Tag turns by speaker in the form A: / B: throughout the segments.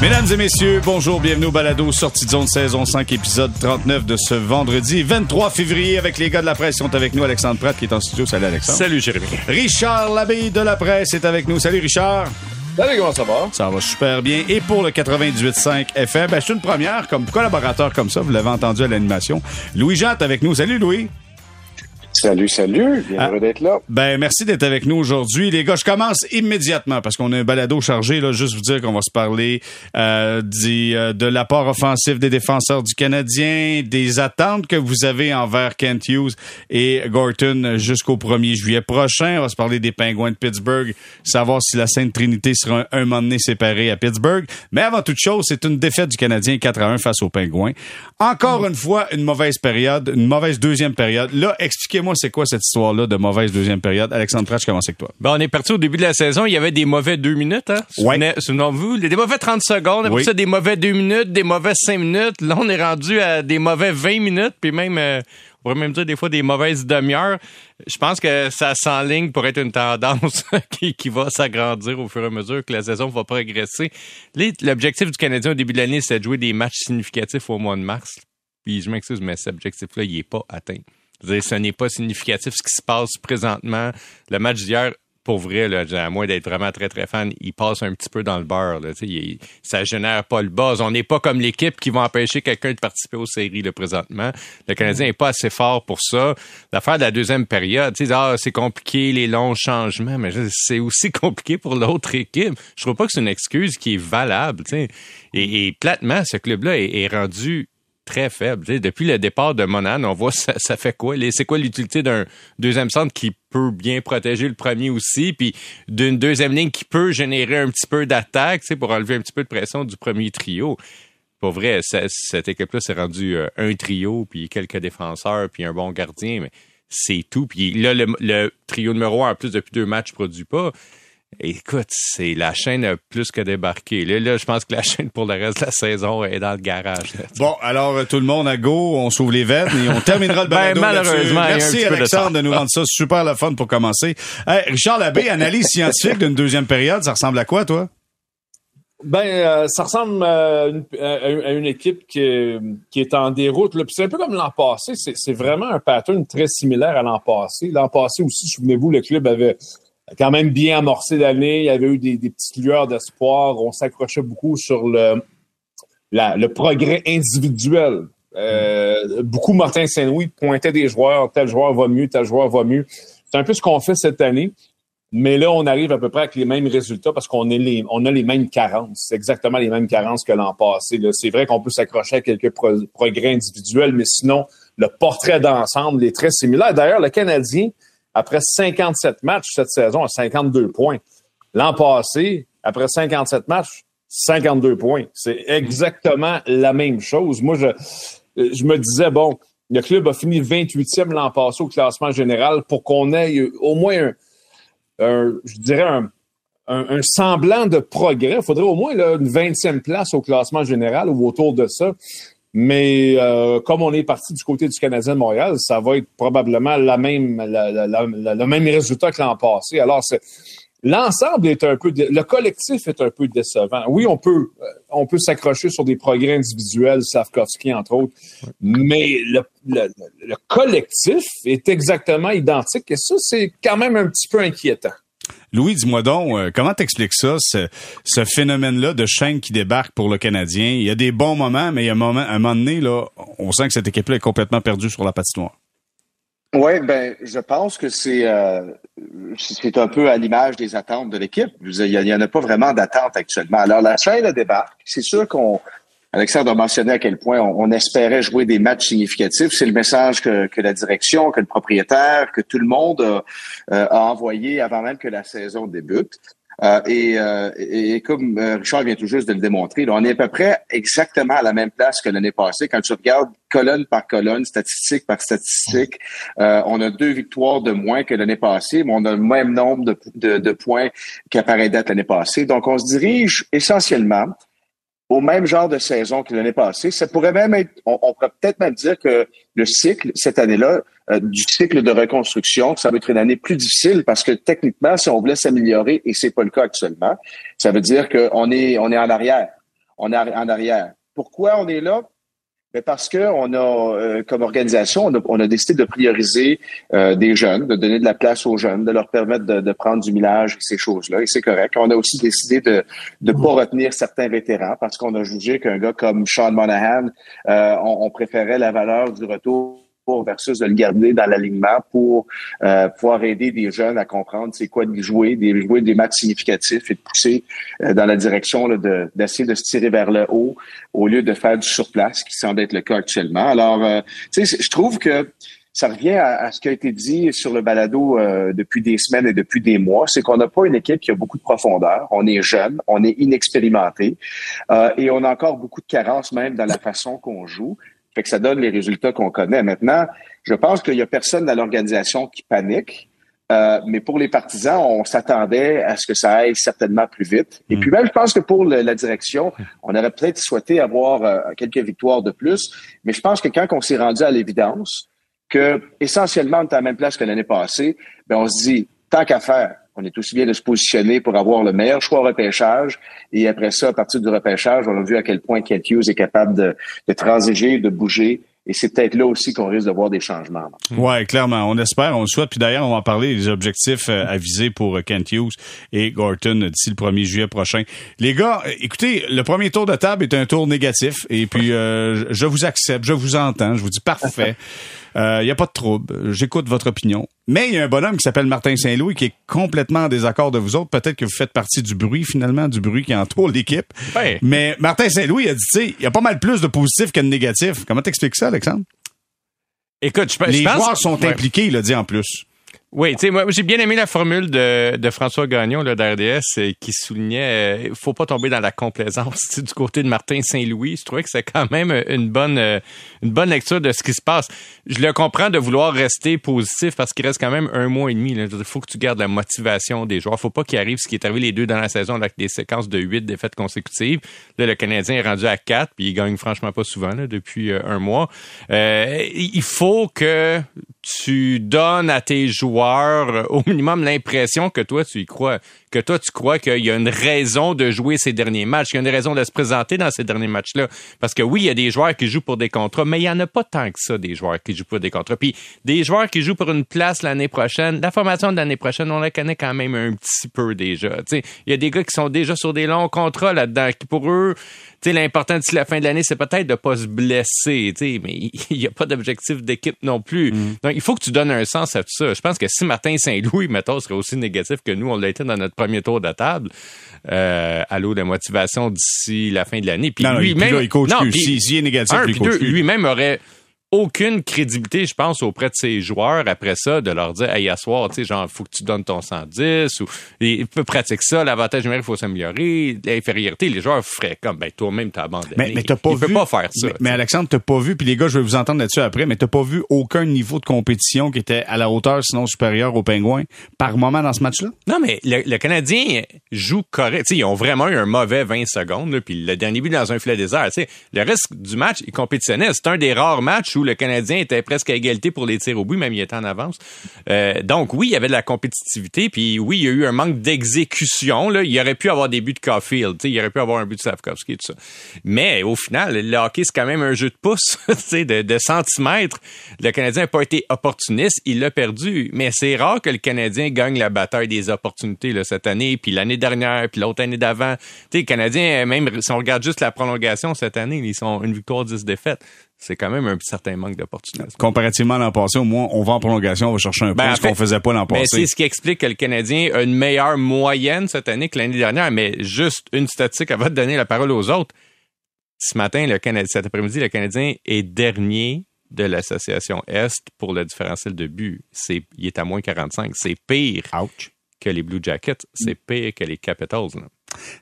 A: Mesdames et messieurs, bonjour, bienvenue au Balado Sortie de zone saison 5, épisode 39 de ce vendredi 23 février avec les gars de la presse qui sont avec nous. Alexandre Pratt qui est en studio. Salut Alexandre.
B: Salut Jérémy.
A: Richard Labille de la presse est avec nous. Salut Richard.
C: Salut, comment ça va?
A: Ça va super bien. Et pour le 98.5 FM, ben, c'est une première comme collaborateur comme ça. Vous l'avez entendu à l'animation. Louis Jean est avec nous. Salut Louis.
D: Salut, salut. Bien heureux d'être là.
A: Ben, merci d'être avec nous aujourd'hui. Les gars, je commence immédiatement parce qu'on a un balado chargé. Là, juste vous dire qu'on va se parler euh, du, euh, de l'apport offensif des défenseurs du Canadien, des attentes que vous avez envers Kent Hughes et Gorton jusqu'au 1er juillet prochain. On va se parler des Pingouins de Pittsburgh, savoir si la Sainte Trinité sera un, un moment donné séparée à Pittsburgh. Mais avant toute chose, c'est une défaite du Canadien 4 à 1 face aux Pingouins. Encore une fois, une mauvaise période, une mauvaise deuxième période. Là, expliquez-moi c'est quoi cette histoire-là de mauvaise deuxième période? Alexandre Pratt, je commence avec toi.
B: Ben, on est parti au début de la saison. Il y avait des mauvais deux minutes, hein?
A: Ouais.
B: Souvenez-vous, des mauvais 30 secondes. Après
A: Oui.
B: ça, des mauvais deux minutes, des mauvais cinq minutes. Là, on est rendu à des mauvais 20 minutes, puis même, euh, on pourrait même dire des fois des mauvaises demi-heures. Je pense que ça s'enligne pour être une tendance qui, qui va s'agrandir au fur et à mesure que la saison va progresser. L'objectif du Canadien au début de l'année, c'est de jouer des matchs significatifs au mois de mars. Puis je m'excuse, mais cet objectif-là, il n'est pas atteint. Dire, ce n'est pas significatif ce qui se passe présentement. Le match d'hier, pour vrai, là, à moins d'être vraiment très, très fan, il passe un petit peu dans le beurre. Là, il- ça génère pas le buzz. On n'est pas comme l'équipe qui va empêcher quelqu'un de participer aux séries là, présentement. Le Canadien n'est pas assez fort pour ça. L'affaire de la deuxième période, ah, c'est compliqué, les longs changements, mais c'est aussi compliqué pour l'autre équipe. Je trouve pas que c'est une excuse qui est valable. Et, et platement, ce club-là est rendu très faible. Depuis le départ de Monan, on voit ça, fait quoi? C'est quoi l'utilité d'un deuxième centre qui peut bien protéger le premier aussi, puis d'une deuxième ligne qui peut générer un petit peu d'attaque, pour enlever un petit peu de pression du premier trio. Pour vrai, cette équipe-là s'est rendue euh, un trio, puis quelques défenseurs, puis un bon gardien, mais c'est tout. Puis là, le, le trio numéro un, en plus, depuis deux matchs, produit pas. Écoute, c'est la chaîne a plus que débarqué. Là, là, je pense que la chaîne pour le reste de la saison est dans le garage. là.
A: Bon, alors euh, tout le monde à go, on s'ouvre les veines et on terminera le
B: Ben,
A: balado là-dessus.
B: malheureusement,
A: Merci
B: de
A: Alexandre de, nous rendre ça super le fun pour commencer. Hey, Richard Labbé, analyse scientifique d'une deuxième période, ça ressemble à quoi toi?
C: Ben, euh, ça ressemble à une, à- à une équipe qui, qui est en déroute. là. Puis c'est un peu comme l'an passé. C'est c'est vraiment un pattern très similaire à l'an passé. L'an passé aussi, souvenez-vous, le club avait quand même bien amorcé l'année. Il y avait eu des, des petites lueurs d'espoir. On s'accrochait beaucoup sur le, progrès individuel. Euh, beaucoup Martin Saint-Louis pointait des joueurs, tel joueur va mieux, tel joueur va mieux. C'est un peu ce qu'on fait cette année. Mais là, on arrive à peu près avec les mêmes résultats parce qu'on a les mêmes carences. C'est exactement les mêmes carences que l'an passé. C'est vrai qu'on peut s'accrocher à quelques pro- progrès individuels, mais sinon, le portrait d'ensemble est très similaire. D'ailleurs, le Canadien, après 57 matchs cette saison, a 52 points. L'an passé, après 57 matchs, 52 points. C'est exactement la même chose. Moi, je, me disais, bon, le club a fini 28e l'an passé au classement général pour qu'on ait au moins un, je dirais un, semblant de progrès. Il faudrait au moins une 20e place au classement général ou autour de ça. Mais euh, comme on est parti du côté du Canadien de Montréal, ça va être probablement la même, le même résultat que l'an passé. Alors, l'ensemble est un peu, le collectif est un peu décevant. Oui, on peut, euh, on peut s'accrocher sur des progrès individuels, Slavkovski entre autres, mais le, le- le collectif est exactement identique et ça, c'est quand même un petit peu inquiétant.
A: Louis, dis-moi donc, euh, comment t'expliques ça, ce, phénomène-là de chaîne qui débarque pour le Canadien? Il y a des bons moments, mais il y a un moment, un moment donné, là, on sent que cette équipe-là est complètement perdue sur la patinoire.
D: Oui, ben, je pense que c'est euh, c'est un peu à l'image des attentes de l'équipe. Il n'y en a pas vraiment d'attente actuellement. Alors, la chaîne débarque. C'est sûr qu'on Alexandre a mentionné à quel point on, espérait jouer des matchs significatifs. C'est le message que, que la direction, que le propriétaire, que tout le monde a, euh, a envoyé avant même que la saison débute. Euh, et, euh, et comme euh, Richard vient tout juste de le démontrer, là, on est à peu près exactement à la même place que l'année passée. Quand tu regardes colonne par colonne, statistique par statistique, euh, on a deux victoires de moins que l'année passée, mais on a le même nombre de, de, de points qu'à pareille date l'année passée. Donc, on se dirige essentiellement au même genre de saison que l'année passée. Ça pourrait même être, on, pourrait peut-être même dire que le cycle, cette année-là, euh, du cycle de reconstruction, ça va être une année plus difficile parce que techniquement, si on voulait s'améliorer, et c'est pas le cas actuellement, ça veut dire qu'on est, on est en arrière. on est en arrière. Pourquoi on est là? Mais parce que on a, euh, comme organisation, on a, on a, décidé de prioriser euh, des jeunes, de donner de la place aux jeunes, de leur permettre de, de prendre du millage ces choses-là. Et c'est correct. On a aussi décidé de ne pas retenir certains vétérans parce qu'on a jugé qu'un gars comme Sean Monahan, euh, on, on préférait la valeur du retour versus de le garder dans l'alignement pour euh, pouvoir aider des jeunes à comprendre c'est quoi de jouer, des jouer des matchs significatifs et de pousser euh, dans la direction d'essayer de, se tirer vers le haut au lieu de faire du surplace, qui semble être le cas actuellement. Alors, euh, je trouve que ça revient à, ce qui a été dit sur le balado depuis des semaines et depuis des mois, c'est qu'on n'a pas une équipe qui a beaucoup de profondeur. On est jeune, on est inexpérimenté et on a encore beaucoup de carences même dans la façon qu'on joue. Fait que ça donne les résultats qu'on connaît. Maintenant, je pense qu'il y a personne dans l'organisation qui panique. Euh, mais pour les partisans, on s'attendait à ce que ça aille certainement plus vite. Et mm. puis même, je pense que pour la direction, on aurait peut-être souhaité avoir euh, quelques victoires de plus. Mais je pense que quand on s'est rendu à l'évidence que essentiellement on est à la même place que l'année passée, ben on se dit tant qu'à faire, on est aussi bien de se positionner pour avoir le meilleur choix au repêchage. Et après ça, à partir du repêchage, on a vu à quel point Kent Hughes est capable de, de transiger, de bouger. Et c'est peut-être là aussi qu'on risque de voir des changements.
A: Ouais, clairement. On espère, on le souhaite. Puis d'ailleurs, on va en parler des objectifs euh, à viser pour euh, Kent Hughes et Gorton d'ici le 1er juillet prochain. Les gars, écoutez, le premier tour de table est un tour négatif. Et puis, euh, je vous accepte, je vous entends, je vous dis parfait. Il euh, n'y a pas de trouble. J'écoute votre opinion. Mais il y a un bonhomme qui s'appelle Martin Saint-Louis qui est complètement en désaccord de vous autres. Peut-être que vous faites partie du bruit, finalement, du bruit qui entoure l'équipe. Mais Martin Saint-Louis a dit, tu sais, il y a pas mal plus de positifs que de négatifs. Comment t'expliques ça, Alexandre?
B: Écoute, je,
A: Les joueurs sont impliqués, il a dit en plus.
B: Oui, tu sais, moi, j'ai bien aimé la formule de, de François Gagnon, là, d'RDS, euh, qui soulignait, euh, faut pas tomber dans la complaisance du côté de Martin Saint-Louis. Je trouvais que c'est quand même une bonne, euh, une bonne lecture de ce qui se passe. Je le comprends de vouloir rester positif parce qu'il reste quand même un mois et demi. Il faut que tu gardes la motivation des joueurs. Faut pas qu'il arrive ce qui est arrivé les deux dans la saison avec des séquences de huit défaites consécutives. Là, le Canadien est rendu à quatre, puis il gagne franchement pas souvent là, depuis un mois. il faut que tu donnes à tes joueurs euh, au minimum l'impression que toi tu y crois, que toi tu crois qu'il y a une raison de jouer ces derniers matchs, qu'il y a une raison de se présenter dans ces derniers matchs-là. Parce que oui, il y a des joueurs qui jouent pour des contrats, mais il y en a pas tant que ça des joueurs qui jouent pour des contrats. Puis des joueurs qui jouent pour une place l'année prochaine, la formation de l'année prochaine, on la connaît quand même un petit peu déjà. il y a des gars qui sont déjà sur des longs contrats là-dedans, qui pour eux sais, l'important d'ici la fin de l'année, c'est peut-être de pas se blesser, tu mais il n'y a pas d'objectif d'équipe non plus. Mm. Donc, il faut que tu donnes un sens à tout ça. Je pense que si Martin Saint-Louis, mettons, serait aussi négatif que nous, on l'a été dans notre premier tour de table, euh, à l'eau de motivation d'ici la fin de l'année. Puis lui-même...
A: il coach non, plus. est négatif,
B: lui-même aurait aucune crédibilité, je pense, auprès de ses joueurs après ça, de leur dire, hey, à soir, tu sais, genre, faut que tu donnes ton 110 ou, il peut pratiquer ça, l'avantage numérique, il faut s'améliorer, l'infériorité, les joueurs feraient comme, ben, toi-même, t'as abandonné.
A: Mais, mais t'as pas
B: il
A: vu.
B: pas faire ça.
A: Mais, mais Alexandre, t'as pas vu, puis les gars, je vais vous entendre là-dessus après, mais t'as pas vu aucun niveau de compétition qui était à la hauteur, sinon supérieur aux Pingouins, par moment dans ce match-là?
B: Non, mais le, Canadien joue correct. ils ont vraiment eu un mauvais 20 secondes, puis le dernier but dans un filet désert. sais, le reste du match, ils compétitionnaient. C'est un des rares matchs où le Canadien était presque à égalité pour les tirs au but, même il était en avance. Euh, donc oui, il y avait de la compétitivité, puis oui, il y a eu un manque d'exécution. Il aurait pu avoir des buts de Caulfield, il aurait pu avoir un but de Slavkovski, tout ça. Mais au final, le hockey, c'est quand même un jeu de pouce, de, de centimètres. Le Canadien n'a pas été opportuniste, il l'a perdu. Mais c'est rare que le Canadien gagne la bataille des opportunités cette année, puis l'année dernière, puis l'autre année d'avant. Le Canadien, même si on regarde juste la prolongation cette année, ils sont une victoire, 10 défaites c'est quand même un certain manque d'opportunités.
A: Comparativement à l'an passé, au moins, on va en prolongation, on va chercher un ben, ce qu'on faisait pas l'an passé.
B: c'est ce qui explique que le Canadien a une meilleure moyenne cette année que l'année dernière. Mais juste une statistique avant de donner la parole aux autres. Ce matin, le Canadien, cet après-midi, le Canadien est dernier de l'association Est pour le différentiel de but. C'est, il est à moins 45. C'est pire que les Blue Jackets. C'est pire que les Capitals.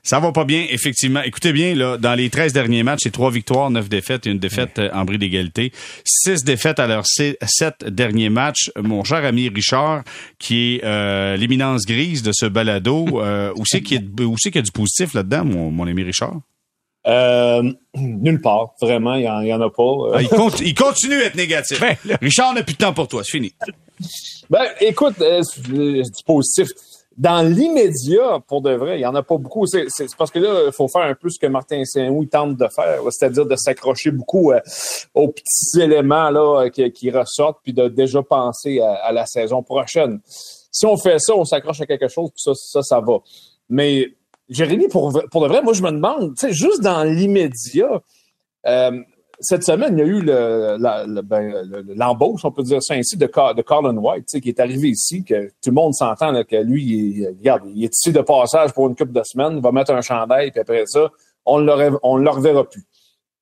A: Ça va pas bien, effectivement. Écoutez bien, là, dans les 13 derniers matchs, c'est trois victoires, neuf défaites et une défaite euh, en bris d'égalité. Six défaites à leurs sept derniers matchs. Mon cher ami Richard, qui est euh, l'éminence grise de ce balado, euh, où c'est qu'il y, y, a du positif là-dedans, mon, mon ami Richard?
C: Euh, nulle part, vraiment, il n'y en, a pas.
A: Ah, il, continue à être négatif. Richard n'a plus de temps pour toi, c'est fini.
C: Ben, écoute, c'est positif dans l'immédiat, pour de vrai, il n'y en a pas beaucoup. C'est parce que là, il faut faire un peu ce que Martin Saint-Louis tente de faire, c'est-à-dire de s'accrocher beaucoup euh, aux petits éléments là, qui, ressortent, puis de déjà penser à, la saison prochaine. Si on fait ça, on s'accroche à quelque chose, puis ça, ça, ça va. Mais Jérémy, pour, pour de vrai, moi, je me demande, tu sais, juste dans l'immédiat, euh, cette semaine, il y a eu ben, l'embauche, on peut dire ça ainsi, de, de Colin White, qui est arrivé ici, que tout le monde s'entend que lui, il, regarde, il est ici de passage pour une couple de semaines, il va mettre un chandail, puis après ça, on ne le reverra plus.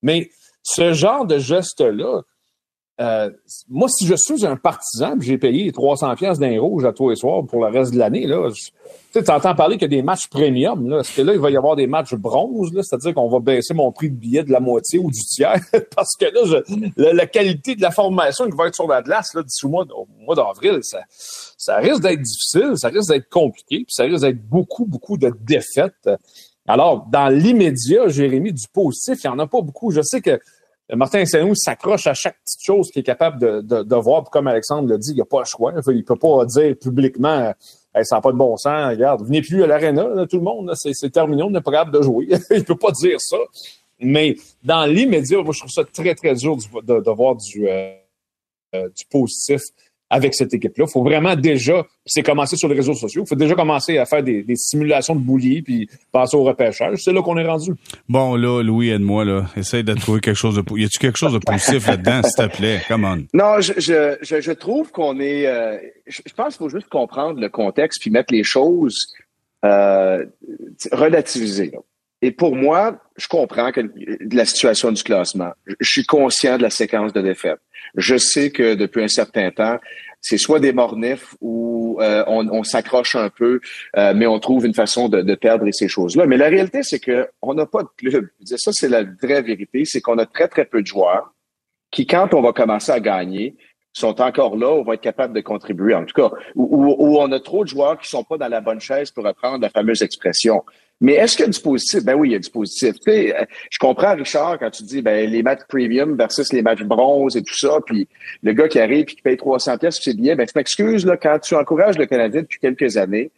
C: Mais ce genre de geste-là, euh, moi, si je suis un partisan, j'ai payé 300 pièces d'un rouge à tous les soirs pour le reste de l'année, là, tu entends parler a des matchs premium, là. que là, il va y avoir des matchs bronze, là, c'est-à-dire qu'on va baisser mon prix de billet de la moitié ou du tiers, parce que là, la, qualité de la formation qui va être sur la glace, là, d'ici au mois, mois d'avril, ça, ça risque d'être difficile, ça risque d'être compliqué, puis ça risque d'être beaucoup, beaucoup de défaites. Alors, dans l'immédiat, Jérémy, du positif, il n'y en a pas beaucoup. Je sais que Martin saint s'accroche à chaque petite chose qu'il est capable de, de, de voir. comme Alexandre l'a dit, il n'y a pas le choix. Il ne peut pas dire publiquement ça n'a pas de bon sens, regarde, venez plus à l'aréna, tout le monde, c'est terminé, on n'est pas capable de jouer. il ne peut pas dire ça. Mais dans l'immédiat, moi, je trouve ça très, très dur de, de, voir du, euh, euh, du positif avec cette équipe-là. Il faut vraiment déjà, c'est commencer sur les réseaux sociaux, il faut déjà commencer à faire des, simulations de bouliers puis passer au repêchage. C'est là qu'on est rendu.
A: Bon, là, Louis, aide-moi, là. Essaye de trouver quelque chose de... Y a-tu quelque chose de positif là-dedans, s'il te plaît? Come on.
D: Non, je, je, je, trouve qu'on est... Euh, je, pense qu'il faut juste comprendre le contexte puis mettre les choses euh, relativisées. Et pour moi, je comprends que la situation du classement. Je suis conscient de la séquence de défaites. Je sais que depuis un certain temps, c'est soit des mornifs ou euh, on, s'accroche un peu, euh, mais on trouve une façon de, perdre ces choses-là. Mais la réalité, c'est que on n'a pas de club. Ça, c'est la vraie vérité, c'est qu'on a très très peu de joueurs qui, quand on va commencer à gagner, sont encore là, on va être capable de contribuer. En tout cas, ou, on a trop de joueurs qui sont pas dans la bonne chaise pour reprendre la fameuse expression. Mais est-ce qu'il y a du positif? Ben oui, il y a du positif. Tu sais, euh, je comprends, Richard, quand tu dis ben, les matchs premium versus les matchs bronze et tout ça, puis le gars qui arrive et qui paye 300 pièces c'est bien. Ben, je m'excuse, là, quand tu encourages le Canadien depuis quelques années,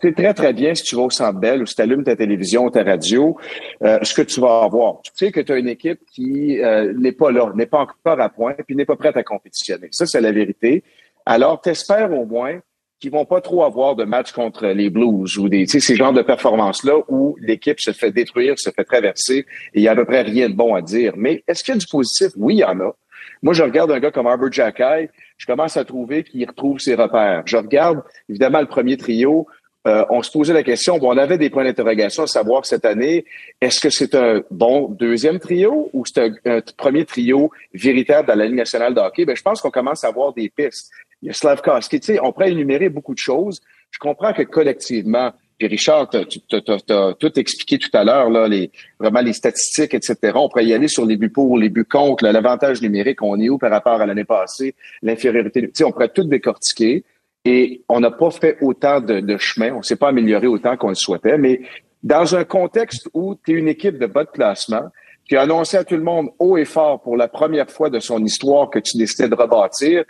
D: c'est très, très bien si tu vas au Centre Bell ou si tu allumes ta télévision ou ta radio, euh, ce que tu vas avoir. Tu sais que tu as une équipe qui euh, n'est pas là, n'est pas encore à point, puis n'est pas prête à compétitionner. Ça, c'est la vérité. Alors, t'espères au moins qui vont pas trop avoir de matchs contre les Blues ou des, ces genres de performances-là où l'équipe se fait détruire, se fait traverser et il y a à peu près rien de bon à dire. Mais est-ce qu'il y a du positif? Oui, il y en a. Moi, je regarde un gars comme Arbor Jackay, je commence à trouver qu'il retrouve ses repères. Je regarde, évidemment, le premier trio. Euh, on se posait la question, bon, on avait des points d'interrogation à savoir cette année, est-ce que c'est un bon deuxième trio ou c'est un, premier trio véritable dans la Ligue nationale de hockey? Ben, je pense qu'on commence à avoir des pistes il y a Slavkovski. Tu sais, on pourrait énumérer beaucoup de choses. Je comprends que collectivement, puis Richard, tu as, tout expliqué tout à l'heure, là, les, vraiment les statistiques, etc. On pourrait y aller sur les buts pour, les buts contre, l'avantage numérique, on est où par rapport à l'année passée, l'infériorité. Tu sais, on pourrait tout décortiquer. Et on n'a pas fait autant de, de chemin, on s'est pas amélioré autant qu'on le souhaitait, mais dans un contexte où tu es une équipe de bas de classement, qui a annoncé à tout le monde haut et fort pour la première fois de son histoire que tu décidais de rebâtir,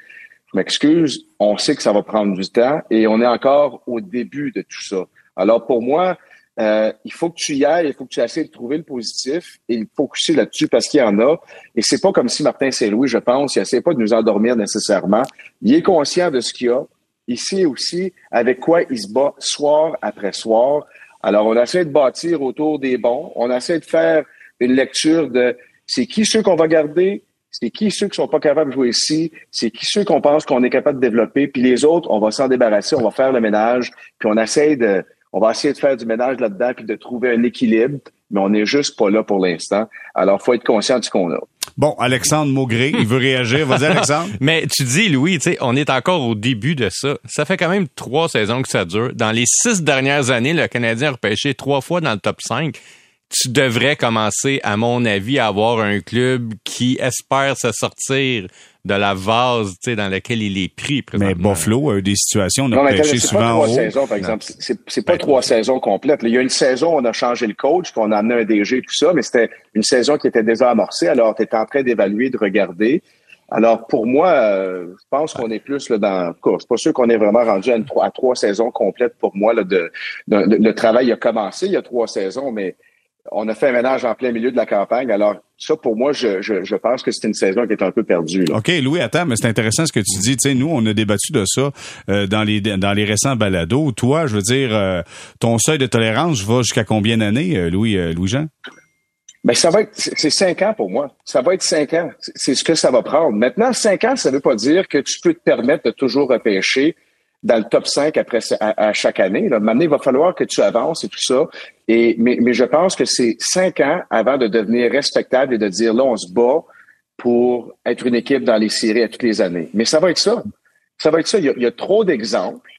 D: m'excuse, on sait que ça va prendre du temps et on est encore au début de tout ça. Alors pour moi, euh, il faut que tu y ailles, il faut que tu essaies de trouver le positif et focuser là-dessus parce qu'il y en a. Et c'est pas comme si Martin Saint-Louis, je pense, il essaie pas de nous endormir nécessairement. Il est conscient de ce qu'il y a. Il sait aussi avec quoi il se bat soir après soir. Alors, on essaie de bâtir autour des bons. On essaie de faire une lecture de c'est qui ceux qu'on va garder, c'est qui ceux qui sont pas capables de jouer ici, c'est qui ceux qu'on pense qu'on est capable de développer, puis les autres, on va s'en débarrasser, on va faire le ménage, puis on essaie de, on va essayer de faire du ménage là-dedans, puis de trouver un équilibre, mais on n'est juste pas là pour l'instant. Alors, faut être conscient de ce qu'on a.
A: Bon, Alexandre Maugré, il veut réagir. Vas-y, Alexandre.
B: Mais tu dis, Louis, tu sais, on est encore au début de ça. Ça fait quand même trois saisons que ça dure. Dans les six dernières années, le Canadien a repêché trois fois dans le top 5 tu devrais commencer, à mon avis, à avoir un club qui espère se sortir de la vase dans laquelle il est pris.
A: Mais Buffalo a eu des situations, on a non, pêché souvent pas
D: trois saisons, par exemple. C'est pas ben, trois saisons complètes. Il y a une saison, on a changé le coach, puis on a amené un DG, tout ça, mais c'était une saison qui était déjà amorcée. Alors, tu es en train d'évaluer, de regarder. Alors, pour moi, euh, je pense qu'on est plus là, dans... Je suis pas sûr qu'on est vraiment rendu à, une, à trois saisons complètes pour moi. Là, de, le travail a commencé il y a trois saisons, mais on a fait un ménage en plein milieu de la campagne. Alors, ça, pour moi, je, je, pense que c'est une saison qui est un peu perdue.
A: OK, Louis, attends, mais c'est intéressant ce que tu dis. Tu sais, nous, on a débattu de ça euh, dans les dans les récents balados. Toi, je veux dire, euh, ton seuil de tolérance va jusqu'à combien d'années, euh, Louis, Louis-Jean?
D: Ben, ça va être, c'est cinq ans pour moi. Ça va être cinq ans. C'est ce que ça va prendre. Maintenant, cinq ans, ça ne veut pas dire que tu peux te permettre de toujours repêcher dans le top 5 après à, chaque année. Là. Maintenant, il va falloir que tu avances et tout ça. Et, mais, je pense que c'est cinq ans avant de devenir respectable et de dire là, on se bat pour être une équipe dans les séries à toutes les années. Mais ça va être ça. Ça va être ça. Il y a, trop d'exemples.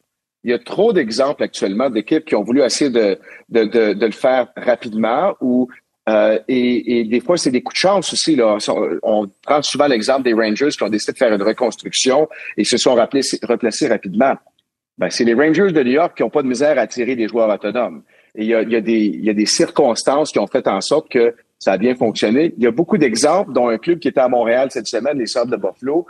D: Il y a trop d'exemples actuellement d'équipes qui ont voulu essayer de, de, de, le faire rapidement ou euh, et, et, des fois, c'est des coups de chance aussi. Là. On prend souvent l'exemple des Rangers qui ont décidé de faire une reconstruction et se sont replacés rapidement. Ben, c'est les Rangers de New York qui n'ont pas de misère à attirer des joueurs autonomes. Et il y a, y, a y a des circonstances qui ont fait en sorte que ça a bien fonctionné. Il y a beaucoup d'exemples, dont un club qui était à Montréal cette semaine, les Sables de Buffalo,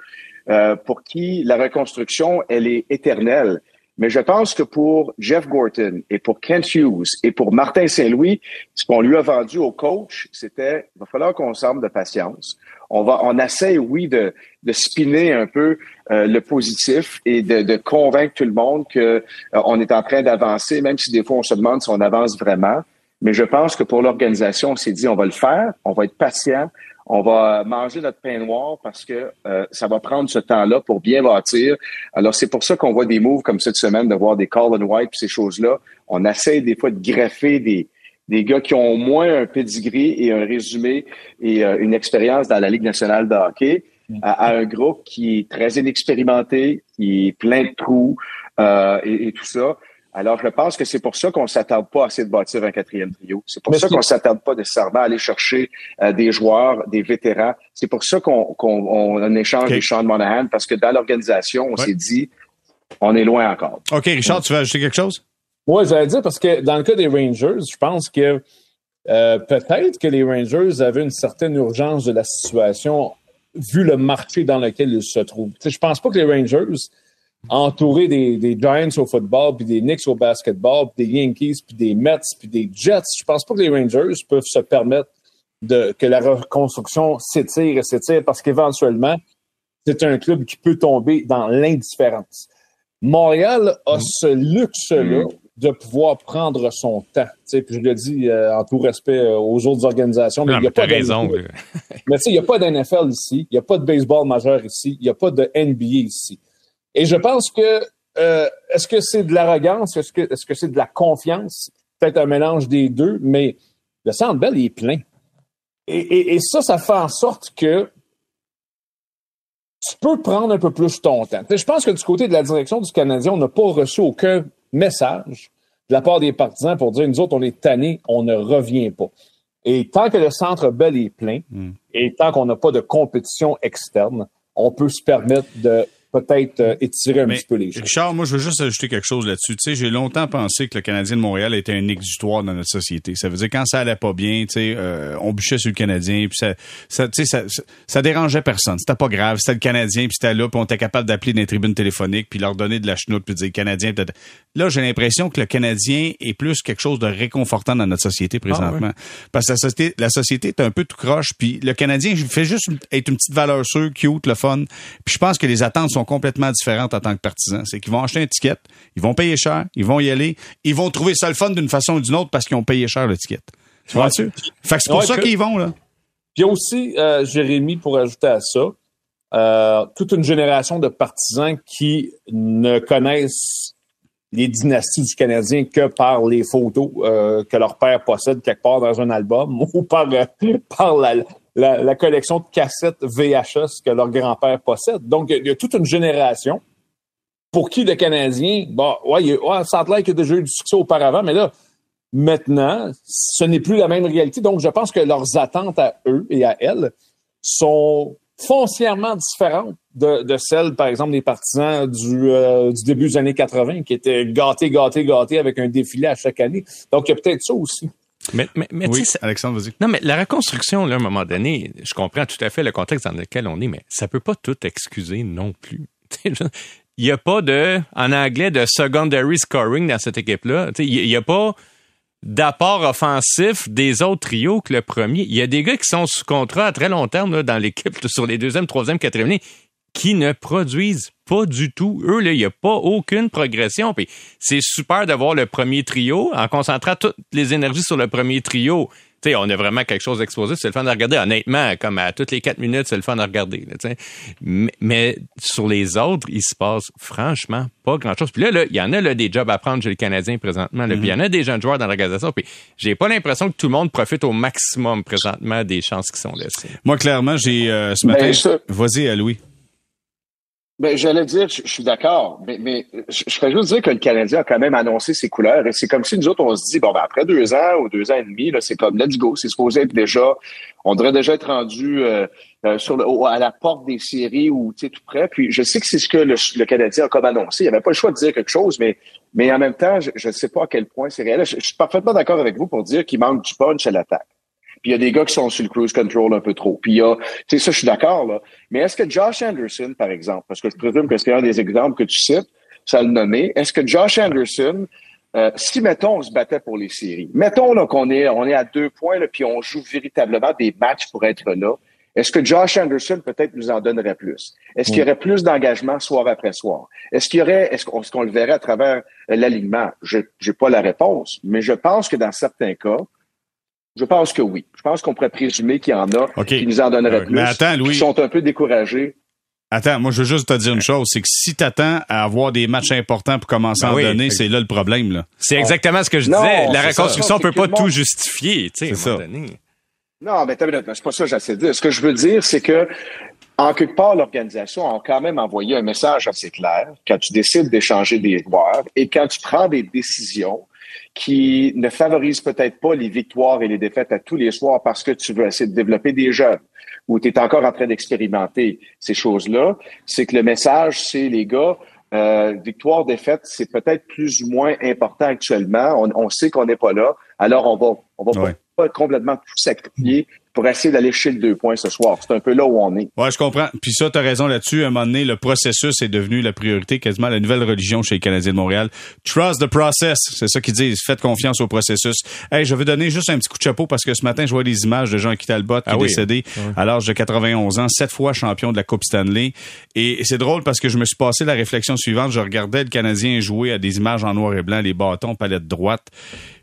D: euh, pour qui la reconstruction, elle est éternelle. Mais je pense que pour Jeff Gorton et pour Kent Hughes et pour Martin Saint-Louis, ce qu'on lui a vendu au coach, c'était il va falloir qu'on semble de patience. On va, on essaie, oui, de, de spinner un peu euh, le positif et de, convaincre tout le monde que euh, on est en train d'avancer, même si des fois on se demande si on avance vraiment. Mais je pense que pour l'organisation, on s'est dit on va le faire, on va être patient, on va manger notre pain noir parce que euh, ça va prendre ce temps-là pour bien bâtir. Alors, c'est pour ça qu'on voit des moves comme cette semaine, de voir des call and white, ces choses-là. On essaie des fois de greffer des, des gars qui ont au moins un pedigree et un résumé et euh, une expérience dans la Ligue nationale de hockey à, un groupe qui est très inexpérimenté, qui est plein de trous euh, et, et, tout ça. Alors, je pense que c'est pour ça qu'on ne s'attarde pas à essayer de bâtir un quatrième trio. C'est pour ça qu'on ne s'attarde pas nécessairement à aller chercher euh, des joueurs, des vétérans. C'est pour ça qu'on qu échange des Sean Monahan, parce que dans l'organisation, on s'est dit, on est loin encore.
A: OK, Richard, tu veux ajouter quelque chose?
C: Oui, j'allais dire, parce que dans le cas des Rangers, je pense que euh, peut-être que les Rangers avaient une certaine urgence de la situation vu le marché dans lequel ils se trouvent. Je je pense pas que les Rangers entouré des, des, Giants au football, puis des Knicks au basketball, puis des Yankees, puis des Mets, puis des Jets. Je pense pas que les Rangers peuvent se permettre de, que la reconstruction s'étire et s'étire parce qu'éventuellement, c'est un club qui peut tomber dans l'indifférence. Montréal a mm. ce luxe-là mm. De pouvoir prendre son temps. puis je le dis euh, en tout respect euh, aux autres organisations, mais il n'y a, pas raison. mais il n'y a pas d'NFL ici, il n'y a pas de baseball majeur ici, il n'y a pas de NBA ici. Et je pense que euh, est-ce que c'est de l'arrogance, est-ce que est-ce que c'est de la confiance, peut-être un mélange des deux, mais le Centre Bell est plein. Et, et, ça, ça fait en sorte que tu peux prendre un peu plus ton temps. Je pense que du côté de la direction du Canadien, on n'a pas reçu aucun message de la part des partisans pour dire nous autres, on est tannés, on ne revient pas. Et tant que le centre Bell est plein, hmm. et tant qu'on n'a pas de compétition externe, on peut se permettre de peut-être euh, étirer un petit peu les choses.
A: Richard, moi, je veux juste ajouter quelque chose là-dessus. Tu sais, j'ai longtemps pensé que le Canadien de Montréal était un exutoire dans notre société. Ça veut dire quand ça allait pas bien, tu sais, euh, on bûchait sur le Canadien, puis ça, ça, tu sais, ça, ça, dérangeait personne. C'était pas grave. C'était le Canadien, puis c'était là, puis on était capable d'appeler des tribunes téléphoniques, puis leur donner de la chenoute, puis dire Canadien. Peut-être. Là, j'ai l'impression que le Canadien est plus quelque chose de réconfortant dans notre société présentement, ah parce que la société, la société est un peu tout croche, puis le Canadien fait juste être une petite valeur sûre, cute, le fun. Puis je pense que les attentes sont complètement différentes en tant que partisans. C'est qu'ils vont acheter un ticket, ils vont payer cher, ils vont y aller, ils vont trouver ça le fun d'une façon ou d'une autre parce qu'ils ont payé cher le ticket. Tu vois-tu? Fait que c'est pour ça qu'ils vont, là.
C: Puis aussi, euh, Jérémy, pour ajouter à ça, euh, toute une génération de partisans qui ne connaissent les dynasties du Canadien que par les photos euh, que leur père possède quelque part dans un album ou par, par la, la, collection de cassettes VHS que leur grand-père possède. Donc, il y, a toute une génération pour qui le Canadien, bon, ouais, il, ouais a déjà eu du succès auparavant, mais là, maintenant, ce n'est plus la même réalité. Donc, je pense que leurs attentes à eux et à elles sont foncièrement différentes de, celles, par exemple, des partisans du, euh, du début des années 80 qui étaient gâtés, gâtés, gâtés avec un défilé à chaque année. Donc, il y a peut-être ça aussi.
B: Mais, mais, mais
A: Oui,
B: tu sais, ça-
A: Alexandre, vas-y.
B: non, mais la reconstruction, là, à un moment donné, je comprends tout à fait le contexte dans lequel on est, mais ça peut pas tout excuser non plus. Il n'y a pas de, en anglais, de secondary scoring dans cette équipe-là. Il n'y a pas d'apport offensif des autres trios que le premier. Il y a des gars qui sont sous contrat à très long terme là, dans l'équipe sur les deuxième, troisième, quatrième lignes qui ne produisent pas du tout. Eux, là, il n'y a pas aucune progression. Puis c'est super d'avoir le premier trio en concentrant toutes les énergies sur le premier trio. Tu sais, on a vraiment quelque chose d'explosif, c'est le fun à regarder. Honnêtement, comme à toutes les quatre minutes, c'est le fun à regarder. là, mais, mais sur les autres, il se passe franchement pas grand-chose. Puis là, là, il y en a là, des jobs à prendre chez les Canadiens présentement. là. Puis il y en a des jeunes joueurs dans l'organisation. Puis j'ai pas l'impression que tout le monde profite au maximum présentement des chances qui sont laissées.
A: Moi, clairement, j'ai euh, ce
D: Ben,
A: matin.
D: ça-
A: Vas-y, Louis.
D: Ben, j'allais dire, je, suis d'accord, mais, mais je, je ferais juste dire que le Canadien a quand même annoncé ses couleurs et c'est comme si nous autres, on se dit, bon, ben, après deux ans ou deux ans et demi, là, c'est comme, let's go, c'est supposé être déjà, on devrait déjà être rendu euh, euh, sur le, à la porte des séries ou, tu sais, tout près. Puis je sais que c'est ce que le, le Canadien a comme annoncé. Il n'y avait pas le choix de dire quelque chose, mais, mais en même temps, je ne sais pas à quel point c'est réel. Je suis parfaitement d'accord avec vous pour dire qu'il manque du punch à l'attaque. Puis il y a des gars qui sont sur le cruise control un peu trop. Puis il y a, tu sais, ça, je suis d'accord, là. Mais est-ce que Josh Anderson, par exemple, parce que je présume que c'est un des exemples que tu cites, ça le nommé, est-ce que Josh Anderson, euh, si, mettons, on se battait pour les séries, mettons là, qu'on est, on est à deux points, là, puis on joue véritablement des matchs pour être là, est-ce que Josh Anderson peut-être nous en donnerait plus? Est-ce qu'il y aurait plus d'engagement soir après soir? Est-ce qu'il y aurait, est-ce qu'on, est-ce qu'on le verrait à travers euh, l'alignement? Je n'ai pas la réponse, mais je pense que dans certains cas, je pense que oui. Je pense qu'on pourrait présumer qu'il y en a qui nous en donneraient
A: Euh,
D: plus,
A: mais attends, Louis.
D: qui sont un peu découragés.
A: Attends, moi, je veux juste te dire une chose, c'est que si t'attends à avoir des matchs importants pour commencer à
B: Ben
A: en
B: oui.
A: donner, c'est là le problème, là.
B: C'est exactement ce que je
D: Non,
B: disais. La reconstruction
D: C'est
B: peut pas tout justifier, tu sais,
A: ça.
B: donné.
D: Non, mais c'est pas ça que j'essaie de dire. Ce que je veux dire, c'est que, en quelque part, l'organisation a quand même envoyé un message assez clair quand tu décides d'échanger des joueurs et quand tu prends des décisions qui ne favorisent peut-être pas les victoires et les défaites à tous les soirs parce que tu veux essayer de développer des jeunes ou tu es encore en train d'expérimenter ces choses-là, c'est que le message, c'est les gars, euh, victoire, défaite, c'est peut-être plus ou moins important actuellement. On, on sait qu'on n'est pas là. Alors, on va, on va. Complètement tout sacrifier pour essayer d'aller chez le deux points ce soir. C'est un peu là où on est.
A: Ouais, je comprends. Puis ça, t'as raison là-dessus. À un moment donné, le processus est devenu la priorité, quasiment la nouvelle religion chez les Canadiens de Montréal. Trust the process. C'est ça qu'ils disent. Faites confiance au processus. Hey, je veux donner juste un petit coup de chapeau parce que ce matin, je vois des images de Jean-Guy Talbot qui
B: Ah
A: est
B: oui.
A: décédé à l'âge de 91 ans, sept fois champion de la Coupe Stanley. Et c'est drôle parce que je me suis passé la réflexion suivante. Je regardais le Canadien jouer à des images en noir et blanc, les bâtons, palette droite.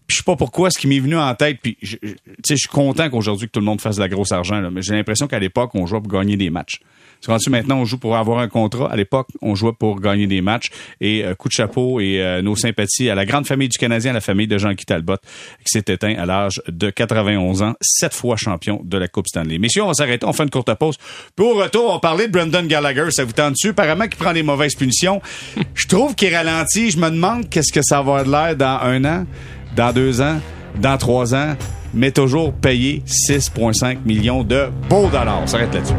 A: Je sais pas pourquoi, ce qui m'est venu en tête, puis je- je- je suis content qu'aujourd'hui que tout le monde fasse de la grosse argent, mais j'ai l'impression qu'à l'époque, on jouait pour gagner des matchs. C'est rendu maintenant, on joue pour avoir un contrat. À l'époque, on jouait pour gagner des matchs. Et euh, coup de chapeau et euh, nos sympathies à la grande famille du Canadien, à la famille de Jean-Guy Talbot, qui s'est éteint à l'âge de 91 ans, sept fois champion de la Coupe Stanley. Messieurs, on va s'arrêter, on fait une courte pause. Puis au retour, on va parler de Brendan Gallagher. Ça vous tente dessus? Apparemment qu'il prend des mauvaises punitions. Je trouve qu'il ralentit. Je me demande qu'est-ce que ça va avoir l'air dans un an, dans deux ans, dans trois ans, mais toujours payé 6,5 millions de beaux dollars. On s'arrête là-dessus.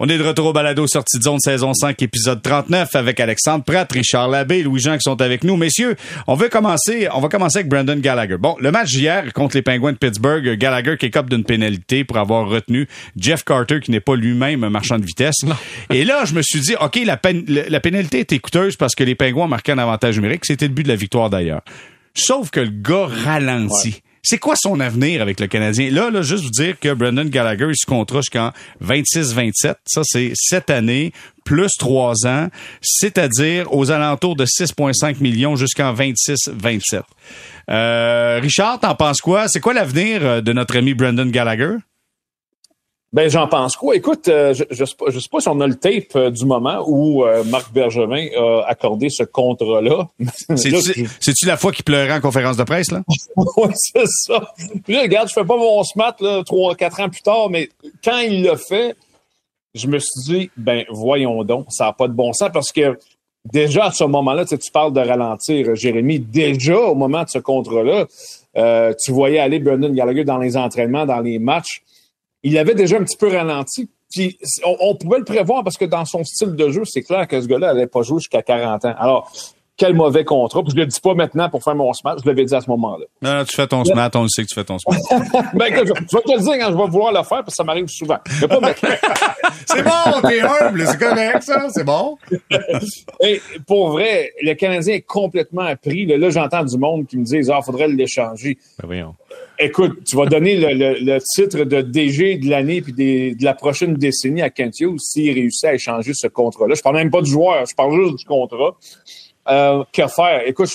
A: On est de retour au balado sortie de zone saison 5 épisode 39 avec Alexandre Pratt, Richard Labbé, Louis-Jean qui sont avec nous. Messieurs, on veut commencer, on va commencer avec Brandon Gallagher. Bon, le match d'hier contre les Penguins de Pittsburgh, Gallagher qui écope d'une pénalité pour avoir retenu Jeff Carter qui n'est pas lui-même un marchand de vitesse. Et là, je me suis dit, OK, la, pén- la pénalité était coûteuse parce que les Penguins ont marqué un avantage numérique. C'était le but de la victoire d'ailleurs. Sauf que le gars ralentit. C'est quoi son avenir avec le Canadien? Là, là, juste vous dire que Brendan Gallagher, il se contrat jusqu'en 26-27. Ça, c'est sept années, plus trois ans, c'est-à-dire aux alentours de 6,5 millions jusqu'en 26-27. Euh, Richard, t'en penses quoi? C'est quoi l'avenir euh, de notre ami Brendan Gallagher?
C: Ben, j'en pense quoi? Écoute, euh, je, je sais pas, je sais pas si on a le tape euh, du moment où euh, Marc Bergevin a accordé ce contrat-là. Là,
A: C'est-tu la fois qu'il pleurait en conférence de presse, là?
C: Oui, c'est ça. Puis là, regarde, je fais pas mon smart là, trois, quatre ans plus tard, mais quand il l'a fait, je me suis dit, ben voyons donc, ça n'a pas de bon sens parce que déjà à ce moment-là, tu, sais, tu parles de ralentir, Jérémy, déjà au moment de ce contrat-là, euh, tu voyais aller Brendan Gallagher dans les entraînements, dans les matchs. Il avait déjà un petit peu ralenti Puis on, pouvait le prévoir parce que dans son style de jeu, c'est clair que ce gars-là n'allait pas jouer jusqu'à 40 ans. Alors, quel mauvais contrat. Puis je le dis pas maintenant pour faire mon smart, je l'avais dit à ce moment-là.
A: Non, non, tu fais ton smart, on le sait que tu fais ton smart.
C: ben, je, je, vais te le dire quand je vais vouloir le faire, parce que ça m'arrive souvent.
A: c'est bon, t'es humble, c'est correct, ça, c'est bon.
C: Et pour vrai, le Canadien est complètement pris. Là, là j'entends du monde qui me dit Ah, faudrait l'échanger.
B: Ben voyons.
C: Écoute, tu vas donner le, le, le titre de DG de l'année puis des, de la prochaine décennie à Kent Hughes s'il réussit à échanger ce contrat-là. Je parle même pas du joueur, je parle juste du contrat. Euh, que faire? Écoute,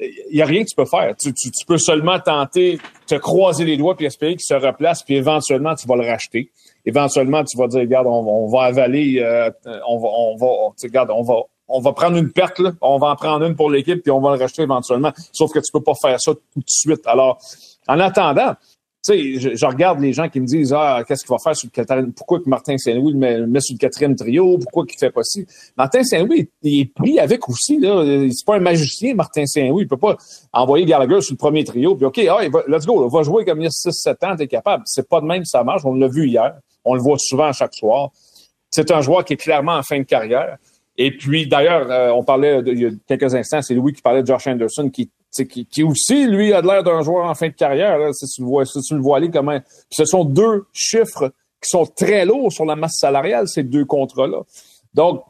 C: il n'y a rien que tu peux faire. Tu, tu, tu, peux seulement tenter, te croiser les doigts puis espérer qu'il se replace, puis éventuellement, tu vas le racheter. Éventuellement, tu vas dire, regarde, on, on va avaler, euh, on va, on va, regarde, on va, on va prendre une perte, là, on va en prendre une pour l'équipe, puis on va le racheter éventuellement. Sauf que tu peux pas faire ça tout de suite. Alors, en attendant, sais, je, je, regarde les gens qui me disent Ah, qu'est-ce qu'il va faire sur le quatrième? Pourquoi que Martin Saint-Louis le met, sur le quatrième trio? Pourquoi qu'il fait pas ci? Martin Saint-Louis, il est pris avec aussi, là. C'est pas un magicien, Martin Saint-Louis. Il peut pas envoyer Gallagher sur le premier trio, puis OK, ah, let's go, là, va jouer comme il y a 6-7 ans, t'es capable. C'est pas de même que ça marche. On l'a vu hier. On le voit souvent chaque soir. C'est un joueur qui est clairement en fin de carrière. Et puis, d'ailleurs, euh, on parlait de, il y a quelques instants, c'est Louis qui parlait de Josh Anderson, qui qui, aussi, lui, a l'air d'un joueur en fin de carrière. Si tu le vois, si tu le comment. Puis ce sont deux chiffres qui sont très lourds sur la masse salariale, ces deux contrats-là. Donc,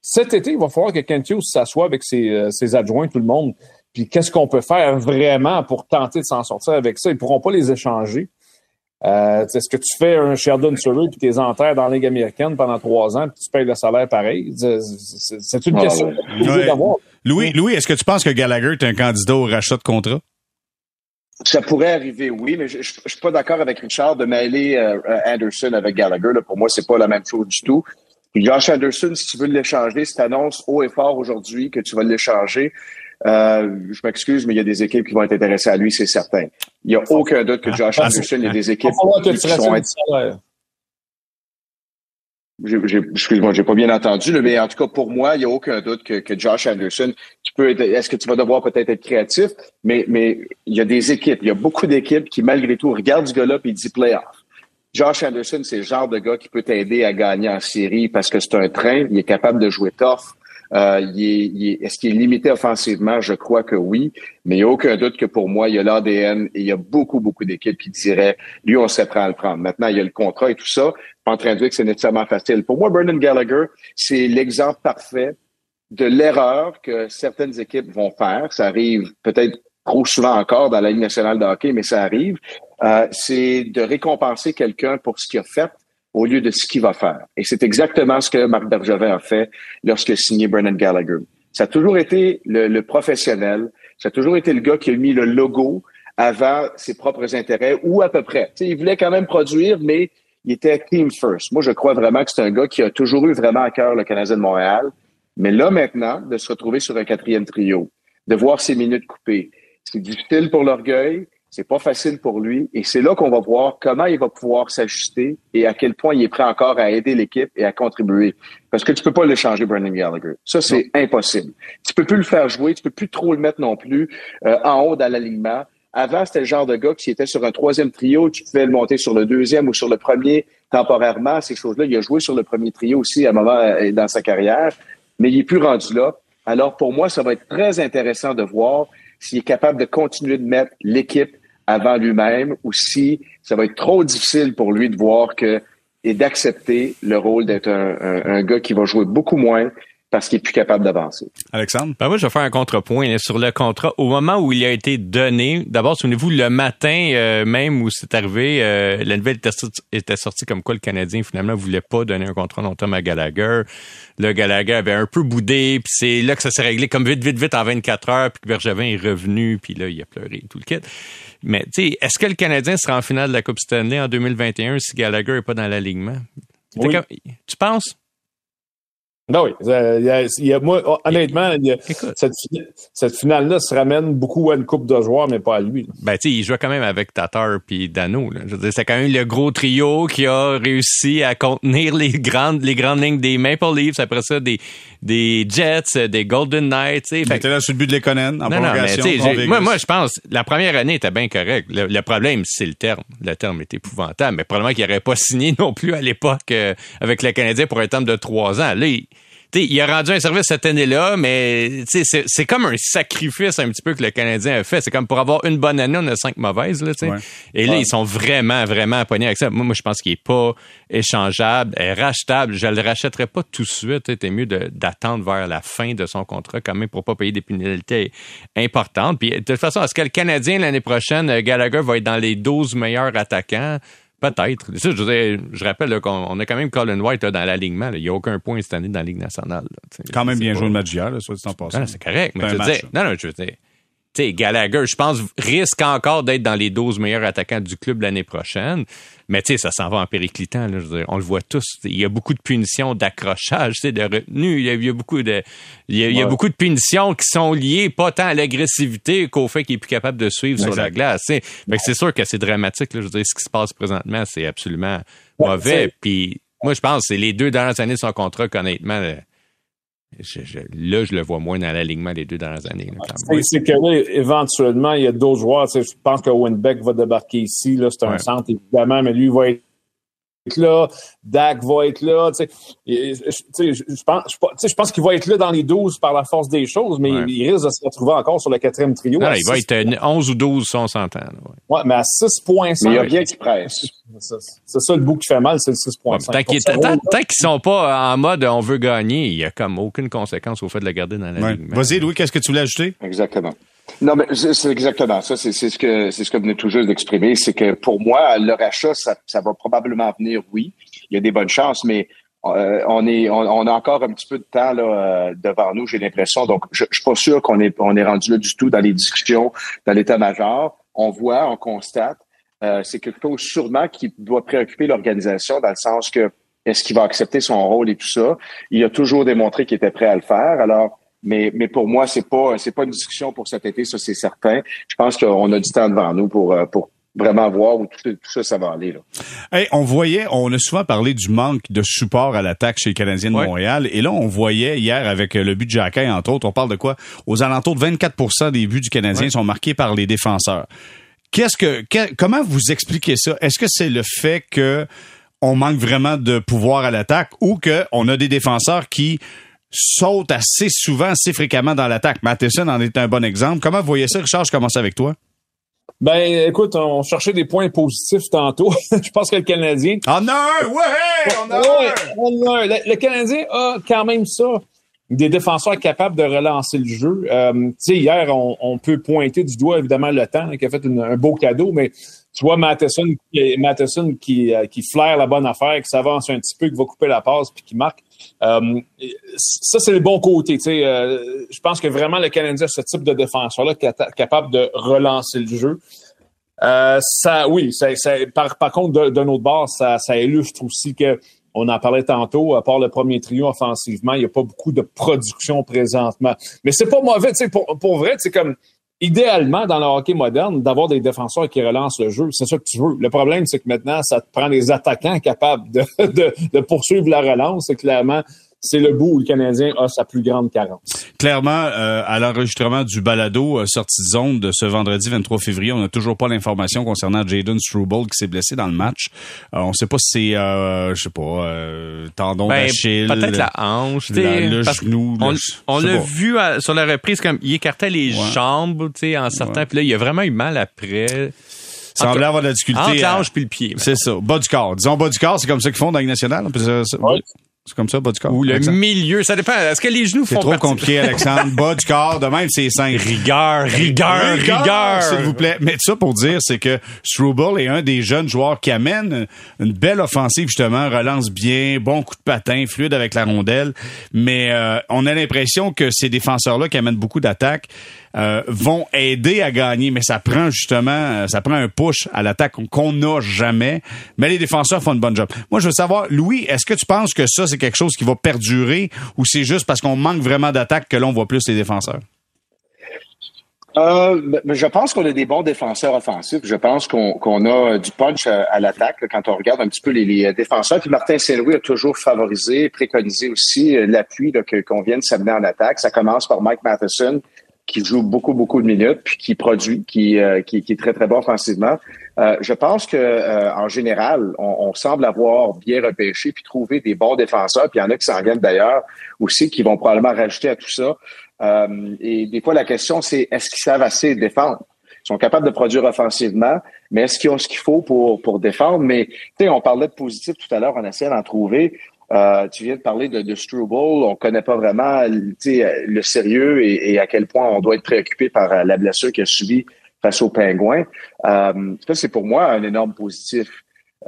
C: cet été, il va falloir que Kent Hughes s'assoie avec ses, euh, ses, adjoints, tout le monde. Puis qu'est-ce qu'on peut faire vraiment pour tenter de s'en sortir avec ça? Ils pourront pas les échanger. Euh, Est-ce que tu fais un Sheldon Surrey puis tes enterres dans la Ligue américaine pendant trois ans puis tu payes le salaire pareil? C'est une question
A: ouais. d'avoir. Louis, Louis est-ce que tu penses que Gallagher est un candidat au rachat de contrat?
D: Ça pourrait arriver, oui, mais je, ne suis pas d'accord avec Richard de mêler euh, Anderson avec Gallagher. Là. Pour moi, c'est pas la même chose du tout. Josh Anderson, si tu veux l'échanger, si tu annonces haut et fort aujourd'hui que tu vas l'échanger, euh, je m'excuse, mais il y a des équipes qui vont être intéressées à lui, c'est certain. Il n'y a aucun doute que Josh Anderson, il y a des équipes qui, qui sont... Excuse-moi, j'ai pas bien entendu, mais en tout cas, pour moi, il n'y a aucun doute que, que Josh Anderson, tu peux être, est-ce que tu vas devoir peut-être être créatif, mais, mais il y a des équipes, il y a beaucoup d'équipes qui, malgré tout, regardent ce gars-là et dit playoff. Josh Anderson, c'est le genre de gars qui peut t'aider à gagner en série parce que c'est un train, il est capable de jouer tough. Euh, il est, il est, est-ce qu'il est limité offensivement? Je crois que oui, mais il n'y a aucun doute que pour moi, il y a l'ADN et il y a beaucoup, beaucoup d'équipes qui diraient, lui, on sait prêt à le prendre. Maintenant, il y a le contrat et tout ça. Pas en train de dire que c'est nécessairement facile. Pour moi, Brendan Gallagher, c'est l'exemple parfait de l'erreur que certaines équipes vont faire. Ça arrive peut-être trop souvent encore dans la Ligue nationale de hockey, mais ça arrive. Euh, c'est de récompenser quelqu'un pour ce qu'il a fait au lieu de ce qu'il va faire. Et c'est exactement ce que Marc Bergevin a fait lorsqu'il a signé Brennan Gallagher. Ça a toujours été le, le, professionnel, ça a toujours été le gars qui a mis le logo avant ses propres intérêts, ou à peu près. T'sais, il voulait quand même produire, mais il était team first. Moi, je crois vraiment que c'est un gars qui a toujours eu vraiment à cœur le Canadien de Montréal. Mais là, maintenant, de se retrouver sur un quatrième trio, de voir ses minutes coupées, c'est difficile pour l'orgueil, c'est pas facile pour lui. Et c'est là qu'on va voir comment il va pouvoir s'ajuster et à quel point il est prêt encore à aider l'équipe et à contribuer. Parce que tu peux pas le changer, Brendan Gallagher. Ça, c'est impossible. Tu peux plus le faire jouer, tu peux plus trop le mettre non plus euh, en haut dans l'alignement. Avant, c'était le genre de gars qui était sur un troisième trio, tu pouvais le monter sur le deuxième ou sur le premier temporairement. Ces choses-là, il a joué sur le premier trio aussi à un moment euh, dans sa carrière, mais il est plus rendu là. Alors, pour moi, ça va être très intéressant de voir s'il est capable de continuer de mettre l'équipe avant lui-même ou si ça va être trop difficile pour lui de voir que et d'accepter le rôle d'être un, gars qui va jouer beaucoup moins parce qu'il est plus capable d'avancer.
A: Alexandre?
B: Ben moi, je vais faire un contrepoint sur le contrat. Au moment où il a été donné, d'abord, souvenez-vous, le matin euh, même où c'est arrivé, euh, la nouvelle était, était sortie comme quoi le Canadien, finalement, voulait pas donner un contrat long-terme à Gallagher. Le Gallagher avait un peu boudé, puis c'est là que ça s'est réglé comme vite, vite, vite en 24 heures, puis que Bergevin est revenu, puis là, il a pleuré tout le kit. Mais, tu sais, est-ce que le Canadien sera en finale de la Coupe Stanley en 2021 si Gallagher n'est pas dans l'alignement?
C: Oui.
B: Tu penses?
C: Ben oui. Il y a, moi, honnêtement, cette, cette finale-là se ramène beaucoup à une coupe de joueurs, mais pas à lui.
B: Ben, tu sais, il jouait quand même avec Tatar puis Dano. Là. Je veux dire, c'est quand même le gros trio qui a réussi à contenir les grandes, les grandes lignes des Maple Leafs. Après ça, des, des Jets, des Golden Knights. Il
A: était là sur le but de l'Econen, en non, non,
B: mais, moi, moi, je pense, la première année était bien correcte. Le, problème, c'est le terme. Le terme est épouvantable, mais probablement qu'il n'aurait pas signé non plus à l'époque euh, avec le Canadien pour un terme de trois ans. Là, il, il a rendu un service cette année-là, mais c'est comme un sacrifice un petit peu que le Canadien a fait. C'est comme pour avoir une bonne année, on a cinq mauvaises. Là, Et là, ils sont vraiment, vraiment pognés avec ça. Moi, moi je pense qu'il est pas échangeable, rachetable. Je le rachèterais pas tout de suite. C'était mieux d'attendre vers la fin de son contrat quand même pour pas payer des pénalités importantes. Puis de toute façon, est-ce que le Canadien l'année prochaine, Gallagher va être dans les 12 meilleurs attaquants? Peut-être. Je, je, rappelle qu'on a quand même Colin White dans l'alignement. Il n'y a aucun point cette année dans la Ligue nationale.
A: quand même bien joué le match hier, soit dit en passant.
B: C'est correct. Mais je match, non, non, je veux dire, sais, Gallagher, je pense, risque encore d'être dans les 12 meilleurs attaquants du club l'année prochaine. Mais tu sais, ça s'en va en périclitant. Là, je veux dire, on le voit tous. Il y a beaucoup de punitions d'accrochage, de retenue. Il y, a, beaucoup de, il y a, beaucoup de punitions qui sont liées pas tant à l'agressivité qu'au fait qu'il est plus capable de suivre sur la glace. Mais c'est sûr que c'est dramatique. Là, je veux dire, ce qui se passe présentement, c'est absolument mauvais. Puis moi, je pense que c'est les deux dernières années de son contrat qu'honnêtement, là, je le vois moins dans l'alignement des deux dernières années.
C: C'est que là, éventuellement, il y a d'autres joueurs. Je pense que Winbeck va débarquer ici. C'est un centre, évidemment, mais lui, il va être là, Dak va être là. Je pense, je pense qu'il va être là dans les 12 par la force des choses, mais il risque de se retrouver encore sur le quatrième trio.
B: il va être 11 ou 12 si on s'entend.
C: Ouais. mais à 6.5.
D: Mais il y a rien qui presse.
C: C'est ça le bout qui fait mal, c'est le 6.5.
B: tant qu'ils ne sont pas en mode on veut gagner, il n'y a comme aucune conséquence au fait de le garder dans la ligue.
A: Vas-y, Louis, qu'est-ce que tu voulais ajouter?
D: Exactement. Non, mais c'est exactement ça. C'est ce que c'est ce que vous venez tout juste d'exprimer. C'est que pour moi, le rachat, ça, ça, va probablement venir, oui. Il y a des bonnes chances, mais euh, on est on, a encore un petit peu de temps là, euh, devant nous, j'ai l'impression. Donc, je, je suis pas sûr qu'on est on est rendu là du tout dans les discussions, dans l'état-major. On voit, on constate. Euh, c'est quelque chose sûrement qui doit préoccuper l'organisation dans le sens que est-ce qu'il va accepter son rôle et tout ça? Il a toujours démontré qu'il était prêt à le faire. Alors, mais, mais pour moi, c'est pas c'est pas une discussion pour cet été, ça c'est certain. Je pense qu'on a du temps devant nous pour euh, pour vraiment voir où tout, ça, ça va aller. Là.
A: Hey, on voyait, on a souvent parlé du manque de support à l'attaque chez les Canadiens de Montréal. Et là, on voyait hier avec le but de Jacquin, entre autres, on parle de quoi? Aux alentours de 24% des buts du Canadien sont marqués par les défenseurs. Qu'est-ce que, comment vous expliquez ça? Est-ce que c'est le fait que on manque vraiment de pouvoir à l'attaque ou qu'on a des défenseurs qui saute assez souvent, assez fréquemment dans l'attaque. Matheson en est un bon exemple. Comment vous voyez ça, Richard? Je commence avec toi.
C: Ben, écoute, on cherchait des points positifs tantôt. je pense que le Canadien.
A: En un! Ouais! En un!
C: Le, Canadien a quand même ça. Des défenseurs capables de relancer le jeu. Euh, tu sais, hier, on, peut pointer du doigt, évidemment, le temps qui a fait un beau cadeau, mais tu vois Matheson, Matheson qui, euh, qui flaire la bonne affaire, qui s'avance un petit peu, qui va couper la passe puis qui marque. Euh, ça, c'est le bon côté. Euh, je pense que vraiment le Canadien ce type de défenseur-là capable de relancer le jeu. Euh, ça, oui, ça, par, par, contre, d'un autre bord, ça, ça illustre aussi que on en parlait tantôt, à part le premier trio offensivement, il n'y a pas beaucoup de production présentement. Mais c'est pas mauvais, pour, pour vrai, c'est comme idéalement, dans le hockey moderne, d'avoir des défenseurs qui relancent le jeu. C'est ça que tu veux. Le problème, c'est que maintenant, ça te prend des attaquants capables de, de, poursuivre la relance. Et clairement, c'est le bout où le Canadien a sa plus grande carence.
A: Clairement, euh, à l'enregistrement du balado euh, sortie de zone de ce vendredi 23 février, on n'a toujours pas l'information concernant Jaden Struble qui s'est blessé dans le match. Euh, on ne sait pas si c'est, euh, je sais pas, euh, tendon ben, d'Achille,
B: peut-être la hanche,
A: le genou.
B: On, l'a vu sur la reprise comme il écartait les jambes, tu sais, en sortant. Puis là, il a vraiment eu mal après
A: semblait avoir de la difficulté. Entre
B: la hanche puis le pied.
A: C'est ça. Bas du corps. Disons bas du corps, c'est comme ça qu'ils font dans la nationale. C'est comme ça, bas du corps.
B: Ou le milieu, ça dépend. Est-ce que les genoux font
A: C'est trop compliqué, Alexandre. bas du corps, de même, c'est simple.
B: Rigueur, rigueur, rigueur.
A: S'il vous plaît. Mais ça pour dire, c'est que Struble est un des jeunes joueurs qui amène une belle offensive, justement, relance bien, bon coup de patin, fluide avec la rondelle. Mais euh, on a l'impression que ces défenseurs-là qui amènent beaucoup d'attaques, euh, vont aider à gagner, mais ça prend justement, euh, ça prend un push à l'attaque qu'on n'a jamais. Mais les défenseurs font une bonne job. Moi, je veux savoir, Louis, est-ce que tu penses que ça, c'est quelque chose qui va perdurer ou c'est juste parce qu'on manque vraiment d'attaque que l'on voit plus les défenseurs?
D: Euh, je pense qu'on a des bons défenseurs offensifs. Je pense qu'on a du punch à, l'attaque quand on regarde un petit peu les, défenseurs. Puis Martin Saint-Louis a toujours favorisé, préconisé aussi l'appui qu'on vienne s'amener en attaque. Ça commence par Mike Matheson qui joue beaucoup, beaucoup de minutes, puis qui produit, qui, euh, qui, est très, très bon offensivement. Euh, je pense que en général, on, semble avoir bien repêché puis trouvé des bons défenseurs. Puis il y en a qui s'en viennent d'ailleurs aussi, qui vont probablement rajouter à tout ça. Euh, et des fois, la question, c'est est-ce qu'ils savent assez défendre? Ils sont capables de produire offensivement, mais est-ce qu'ils ont ce qu'il faut pour, pour défendre? Mais tu sais, on parlait de positif tout à l'heure, on essaie d'en trouver. Euh, tu viens de parler de, de Struble, on connaît pas vraiment le sérieux et, à quel point on doit être préoccupé par euh, la blessure qu'il a subie face aux pingouins. Euh, ça, c'est pour moi un énorme positif.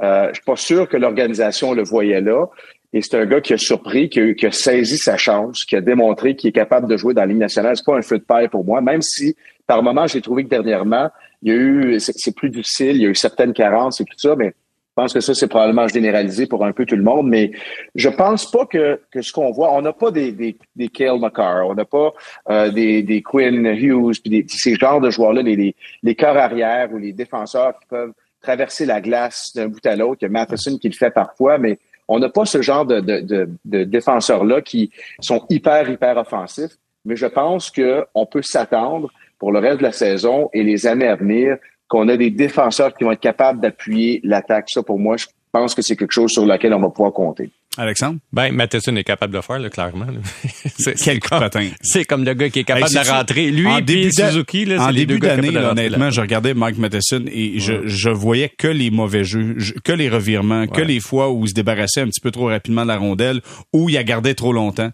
D: Euh, je suis pas sûr que l'organisation le voyait là. Et c'est un gars qui a surpris, qui a, qui a, saisi sa chance, qui a démontré qu'il est capable de jouer dans la Ligue nationale. C'est pas un feu de paille pour moi, même si par moment j'ai trouvé que dernièrement, il y a eu, c'est plus difficile, il y a eu certaines carences et tout ça, mais je pense que ça, c'est probablement généralisé pour un peu tout le monde, mais je pense pas que, que ce qu'on voit, on n'a pas des, des, des Kale McCarr, on n'a pas euh, des, des Quinn Hughes, puis des, ces genres de joueurs-là, les, les, les corps arrière ou les défenseurs qui peuvent traverser la glace d'un bout à l'autre. Il y a Matheson qui le fait parfois, mais on n'a pas ce genre de, de, de, défenseurs-là qui sont hyper, hyper offensifs, mais je pense qu'on peut s'attendre pour le reste de la saison et les années à venir qu'on a des défenseurs qui vont être capables d'appuyer l'attaque. Ça, pour moi, je pense que c'est quelque chose sur lequel on va pouvoir compter.
A: Alexandre?
B: Ben, Matheson est capable de le faire, là, clairement.
A: c'est comme,
B: C'est comme le gars qui est capable de rentrer. Lui
A: en
B: et Suzuki, là,
A: En début d'année, honnêtement, je regardais Mike Matheson et je, je voyais que les mauvais jeux, que les revirements, que les fois où il se débarrassait un petit peu trop rapidement de la rondelle, où il a gardé trop longtemps.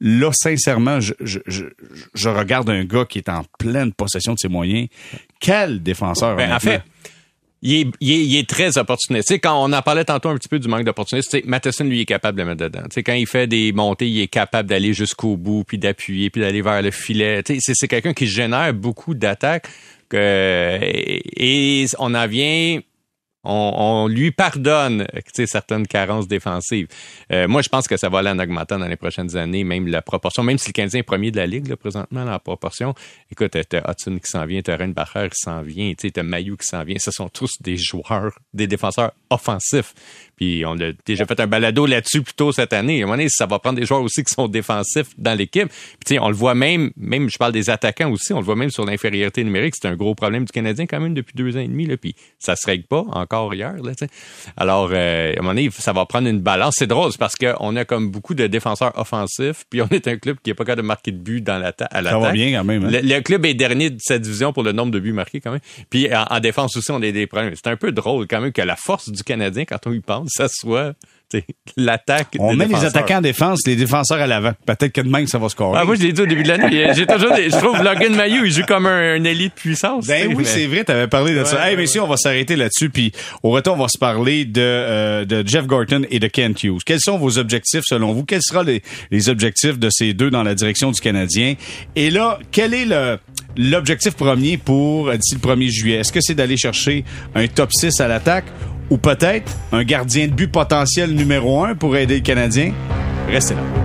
A: Là, sincèrement, je, je, je, regarde un gars qui est en pleine possession de ses moyens. Quel défenseur!
B: Ben, en fait, il est, très opportuniste. quand on en parlait tantôt un petit peu du manque d'opportunisme, Matheson, lui, est capable de le mettre dedans. quand il fait des montées, il est capable d'aller jusqu'au bout, puis d'appuyer, puis d'aller vers le filet. c'est quelqu'un qui génère beaucoup d'attaques. et on en vient on, lui pardonne certaines carences défensives. Euh, moi, je pense que ça va aller en augmentant dans les prochaines années, même la proportion, même si le Canadien est premier de la Ligue là, présentement, la proportion. Écoute, t'as Hudson qui s'en vient, t'as Bacher qui s'en vient, t'as Mayu qui s'en vient. Ce sont tous des joueurs, des défenseurs offensifs. Puis on a déjà fait un balado là-dessus plus tôt cette année. À un moment donné, ça va prendre des joueurs aussi qui sont défensifs dans l'équipe. Puis on le voit même, même je parle des attaquants aussi, on le voit même sur l'infériorité numérique. C'est un gros problème du Canadien quand même depuis deux ans et demi. Là, puis ça se règle pas encore hier. Là, Alors, euh, à un moment donné, ça va prendre une balance. C'est drôle, parce qu'on a comme beaucoup de défenseurs offensifs, puis on est un club qui n'est pas capable de marquer de but dans la à l'attaque.
A: Ça va bien quand même. Hein?
B: Le, club est dernier de cette division pour le nombre de buts marqués quand même. Puis en, en défense aussi, on a des problèmes. C'est un peu drôle quand même que la force du Canadien, quand on y pense, ça soit l'attaque.
A: On met les attaquants en défense, les défenseurs à l'avant. Peut-être que demain, ça va scorer.
B: Ah, moi, je l'ai dit au début de l'année. J'ai toujours, je trouve Logan Mayou, il joue comme un, un élite puissance.
A: Ben oui, c'est vrai, t'avais parlé de ça. Hey, messieurs, on va s'arrêter là-dessus, puis au retour, on va se parler de, euh, de Jeff Gorton et de Kent Hughes. Quels sont vos objectifs selon vous? Quels seront les, les objectifs de ces deux dans la direction du Canadien? Et là, quel est le, l'objectif premier pour euh, d'ici le 1er juillet? Est-ce que c'est d'aller chercher un top 6 à l'attaque ou peut-être un gardien de but potentiel numéro un pour aider le Canadien? Restez là.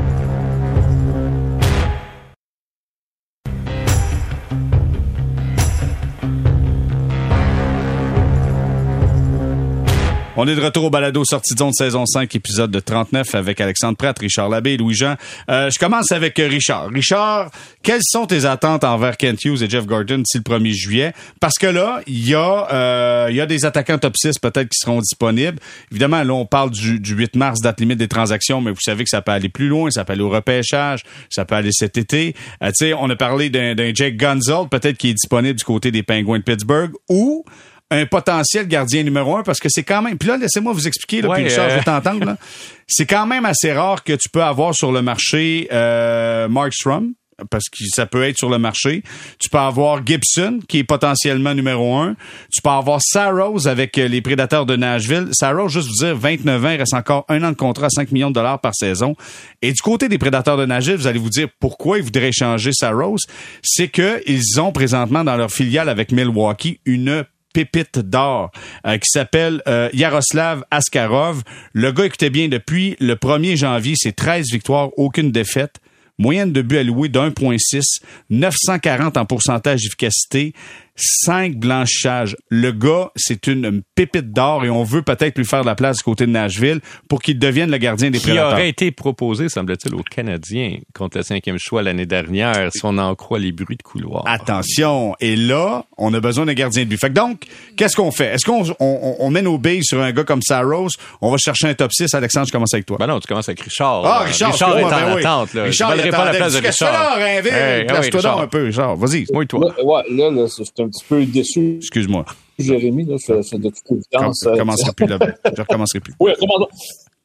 A: On est de retour au balado sortie de zone saison 5, épisode de 39 avec Alexandre Pratt, Richard Labbé Louis-Jean. Euh, je commence avec Richard. Richard, quelles sont tes attentes envers Kent Hughes et Jeff Gordon d'ici le 1er juillet? Parce que là, il y, a, euh, des attaquants top 6 peut-être qui seront disponibles. Évidemment, là, on parle du, 8 mars, date limite des transactions, mais vous savez que ça peut aller plus loin, ça peut aller au repêchage, ça peut aller cet été. Euh, on a parlé d'un Jake Gunzold, peut-être qui est disponible du côté des Penguins de Pittsburgh, ou un potentiel gardien numéro un parce que c'est quand même. Puis là, laissez-moi vous expliquer, là, puis Richard, je vais euh. t'entendre. C'est quand même assez rare que tu peux avoir sur le marché euh, Mark Strom, parce que ça peut être sur le marché. Tu peux avoir Gibson, qui est potentiellement numéro un. Tu peux avoir Saros avec les prédateurs de Nashville. Saros, juste vous dire, 29 ans, il reste encore un an de contrat à 5 millions de dollars par saison. Et du côté des prédateurs de Nashville, vous allez vous dire pourquoi ils voudraient changer Saros. C'est que ils ont présentement dans leur filiale avec Milwaukee une pépite d'or euh, qui s'appelle euh, Yaroslav Askarov. Le gars, écoutez bien, depuis le 1er janvier, c'est 13 victoires, aucune défaite. Moyenne de buts alloués d'1.6, 940 en pourcentage d'efficacité, 5 blanchissages. Le gars, c'est une pépite d'or et on veut peut-être lui faire de la place du côté de Nashville pour qu'il devienne le gardien des
B: Qui
A: prédateurs.
B: aurait été proposé, semble-t-il, aux Canadiens contre le cinquième choix l'année dernière, si on en croit les bruits de couloir?
A: Attention. Et là, on a besoin d'un gardien de but. Fait que donc, qu'est-ce qu'on fait? Est-ce qu'on on, on met nos billes sur un gars comme Saros? On va chercher un top 6. Alexandre, je commence avec toi.
B: Ben non, tu commences avec Richard.
A: Ah. Richard,
B: Richard est en
A: ben oui.
B: attente. Là.
A: Richard,
B: je
A: il
B: ne pas la place de
A: Qu'est-ce que tu fais
B: Richard.
A: là?
B: Hey, oui, Richard.
A: un peu, Richard. Vas-y.
B: Oui, toi.
C: Là, ouais, là, là, c'est c'est un petit peu déçu,
A: Excuse-moi.
C: Jérémy. Là, c'est c'est de toute
A: Je
C: évidence.
A: recommencerai plus là Je recommencerai plus.
C: Oui, recommandons.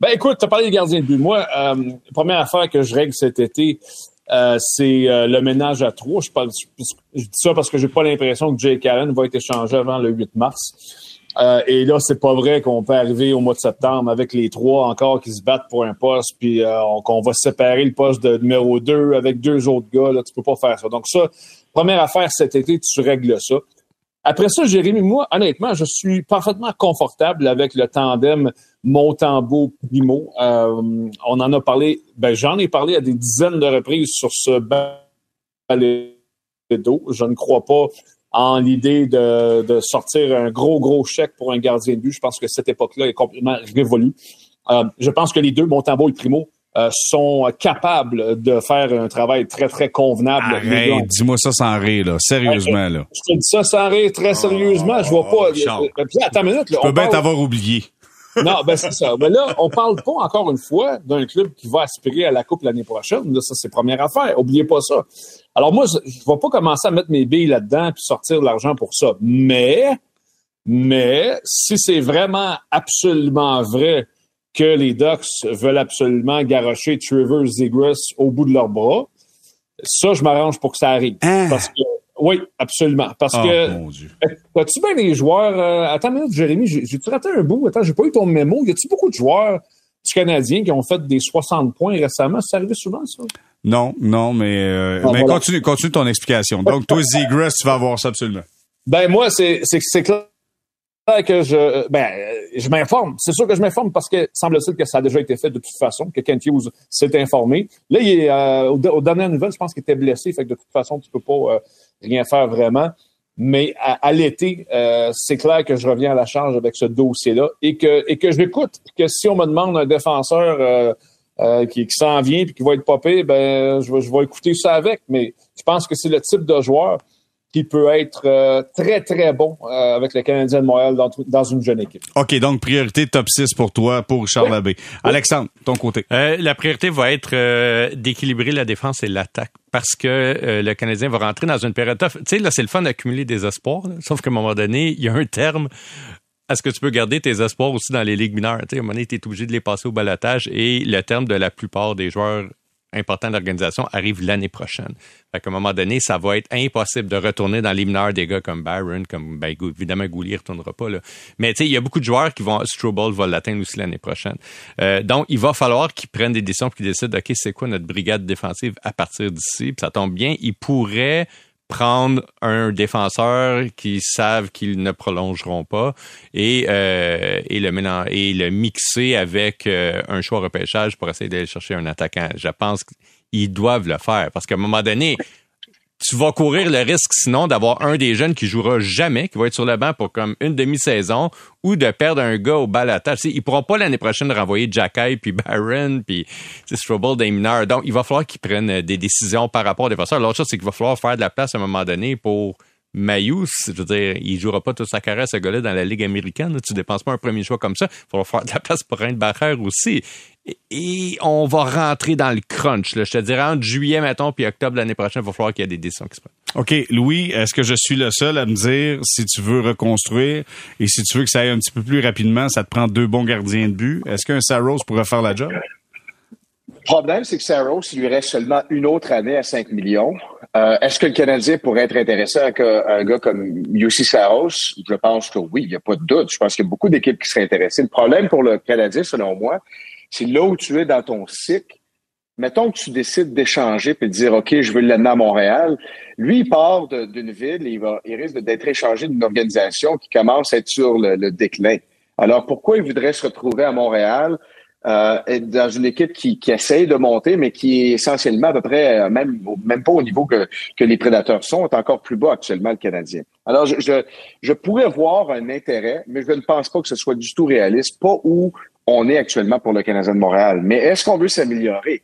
C: Ben écoute, tu as parlé des gardiens de but. Moi, euh, la première affaire que je règle cet été, euh, c'est euh, le ménage à trois. Je, parle, je dis ça parce que j'ai pas l'impression que Jake Allen va être échangé avant le 8 mars. Euh, et là, c'est pas vrai qu'on peut arriver au mois de septembre avec les trois encore qui se battent pour un poste, puis euh, on- qu'on va séparer le poste de numéro 2 avec deux autres gars. Là, tu peux pas faire ça. Donc ça, première affaire cet été, tu règles ça. Après ça, Jérémy, moi, honnêtement, je suis parfaitement confortable avec le tandem Montembeau-Primo. Euh, on en a parlé, ben, j'en ai parlé à des dizaines de reprises sur ce balado. Je ne crois pas en l'idée de, de sortir un gros, gros chèque pour un gardien de but. Je pense que cette époque-là est complètement révolue. Euh, je pense que les deux, Montembeau et Primo, euh, sont capables de faire un travail très, très convenable.
A: Arrête, dis-moi ça sans rire, là. Sérieusement, là.
C: je te dis ça sans rire très sérieusement. je vois pas.
A: Charles.
C: Euh, Puis, attends une minute. Là,
A: Je peux bien t'avoir oublié.
C: Non, ben c'est ça. Mais là, on parle pas encore une fois d'un club qui va aspirer à la Coupe l'année prochaine. Là, ça, c'est première affaire. Oubliez pas ça. Alors moi, je je vais pas commencer à mettre mes billes là-dedans puis sortir de l'argent pour ça. Mais, mais si c'est vraiment absolument vrai que les Ducks veulent absolument garrocher Trevor Zegras au bout de leurs bras, ça, je m'arrange pour que ça arrive.
A: Hein?
C: Parce que, oui, absolument. Parce
A: Oh,
C: que
A: mon Dieu.
C: As-tu bien des joueurs? euh, attends une minute, Jérémy, j'ai- j'ai-tu raté un bout? Attends, j'ai pas eu ton mémo. Y a-tu beaucoup de joueurs du Canadien qui ont fait des 60 points récemment? C'est arrivé souvent, ça?
A: Non, non, mais, euh,
C: Ah,
A: mais
C: voilà.
A: continue, continue ton explication. Donc, toi, Zegras, tu vas avoir ça absolument.
C: Ben, moi, c'est c'est- c'est clair que je, ben, euh, je m'informe. C'est sûr que je m'informe parce que semble-t-il que ça a déjà été fait de toute façon, que Kent Hughes s'est informé. Là, il est, euh, aux, aux dernières nouvelles, je pense qu'il était blessé, fait que de toute façon, tu peux pas euh, rien faire vraiment. Mais à, à l'été, euh, c'est clair que je reviens à la charge avec ce dossier-là et que, et que j'écoute que si on me demande un défenseur euh, qui, qui s'en vient puis qui va être popé, ben je vais, je vais écouter ça avec. Mais je pense que c'est le type de joueur qui peut être euh, très, très bon euh, avec le Canadien de Montréal dans, dans une jeune équipe.
A: OK, donc priorité top 6 pour toi, pour Charles Abbé. Alexandre, ton côté.
B: Euh, la priorité va être euh, d'équilibrer la défense et l'attaque parce que euh, le Canadien va rentrer dans une période tough. Tu sais, là, c'est le fun d'accumuler des espoirs, là. sauf qu'à un moment donné, il y a un terme. Est-ce que tu peux garder tes espoirs aussi dans les ligues mineures? À un moment donné, tu es obligé de les passer au balotage et le terme de la plupart des joueurs importants de l'organisation arrive l'année prochaine. Fait qu'à un moment donné, ça va être impossible de retourner dans les mineurs des gars comme Byron, comme ben, évidemment Goulier ne retournera pas. Là. Mais il y a beaucoup de joueurs qui vont. Strobel va l'atteindre aussi l'année prochaine. Euh, donc, il va falloir qu'ils prennent des décisions et qu'ils décident OK, c'est quoi notre brigade défensive à partir d'ici? Puis ça tombe bien, ils pourraient prendre un défenseur qui savent qu'ils ne prolongeront pas et, euh, et, le, le mixer avec euh, un choix repêchage pour essayer d'aller chercher un attaquant. Je pense qu'ils doivent le faire parce qu'à un moment donné, tu vas courir le risque sinon d'avoir un des jeunes qui jouera jamais, qui va être sur le banc pour comme une demi-saison, ou de perdre un gars au balotage. Tu sais, Ils pourront pas l'année prochaine renvoyer Jacky puis Barron puis Strobel des mineurs. Donc, il va falloir qu'ils prennent euh, des décisions par rapport aux défenseurs. L'autre chose, c'est qu'il va falloir faire de la place à un moment donné pour Mayous. Je veux dire, il jouera pas toute sa carrière, ce gars-là, dans la Ligue américaine. Tu dépenses pas un premier choix comme ça. Il va falloir faire de la place pour Barrère aussi. Et, on va rentrer dans le crunch. Là. Je te dirais, entre juillet, mettons, puis octobre l'année prochaine, il va falloir qu'il y ait des décisions qui se prennent.
A: OK, Louis, est-ce que je suis le seul à me dire si tu veux reconstruire et si tu veux que ça aille un petit peu plus rapidement, ça te prend deux bons gardiens de but? Est-ce qu'un Saros pourrait faire la job?
D: problème, c'est que Saros, il lui reste seulement une autre année à 5 millions. Euh, est-ce que le Canadien pourrait être intéressé avec un, gars comme Yossi Saros? Je pense que oui, il n'y a pas de doute. Je pense qu'il y a beaucoup d'équipes qui seraient intéressées. Le problème pour le Canadien, selon moi, c'est là où tu es dans ton cycle. Mettons que tu décides d'échanger puis de dire OK, je veux l'amener à Montréal. Lui, il part d'une ville et il, risque d'être échangé d'une organisation qui commence à être sur le déclin. Alors, pourquoi il voudrait se retrouver à Montréal euh, dans une équipe qui, qui essaye de monter, mais qui est essentiellement à peu près, euh, même, même pas au niveau que, que les prédateurs sont, est encore plus bas actuellement le Canadien. Alors, je, je, je pourrais voir un intérêt, mais je ne pense pas que ce soit du tout réaliste, pas où on est actuellement pour le Canadien de Montréal. Mais est-ce qu'on veut s'améliorer?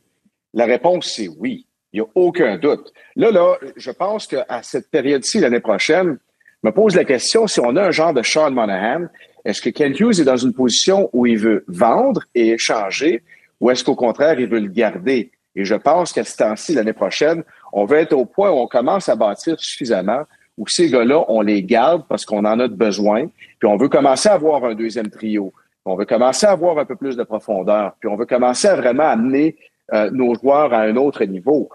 D: La réponse, c'est oui. Il n'y a aucun doute. Là, là, je pense qu'à cette période-ci, l'année prochaine, je me pose la question si on a un genre de Sean Monahan est-ce que Ken Hughes est dans une position où il veut vendre et échanger ou est-ce qu'au contraire, il veut le garder? Et je pense qu'à ce temps-ci, l'année prochaine, on va être au point où on commence à bâtir suffisamment où ces gars-là, on les garde parce qu'on en a besoin, puis on veut commencer à avoir un deuxième trio. On veut commencer à avoir un peu plus de profondeur, puis on veut commencer à vraiment amener euh, nos joueurs à un autre niveau.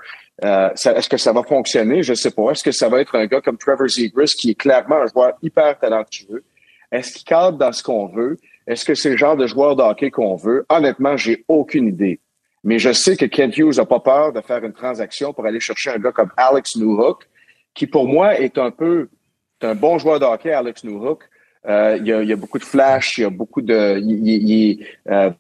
D: Euh, est-ce que ça va fonctionner? Je ne sais pas. Est-ce que ça va être un gars comme Trevor Zegras, qui est clairement un joueur hyper talentueux, est-ce qu'il cadre dans ce qu'on veut? Est-ce que c'est le genre de joueur de hockey qu'on veut? Honnêtement, j'ai aucune idée. Mais je sais que Kent Hughes n'a pas peur de faire une transaction pour aller chercher un gars comme Alex Newhook, qui pour moi est un peu un bon joueur de hockey, Alex Newhook. Euh, il, y a, y a, beaucoup de flash, il y a beaucoup de. Il, est euh,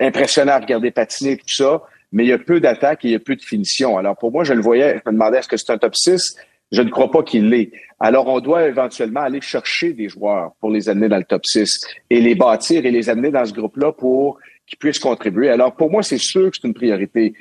D: impressionnant à regarder patiner tout ça, mais il y a peu d'attaques et il y a peu de finition. Alors pour moi, je le voyais, je me demandais est-ce que c'est un top 6? Je ne crois pas qu'il l'est. Alors, on doit éventuellement aller chercher des joueurs pour les amener dans le top 6 et les bâtir et les amener dans ce groupe-là pour qu'ils puissent contribuer. Alors, pour moi, c'est sûr que c'est une priorité.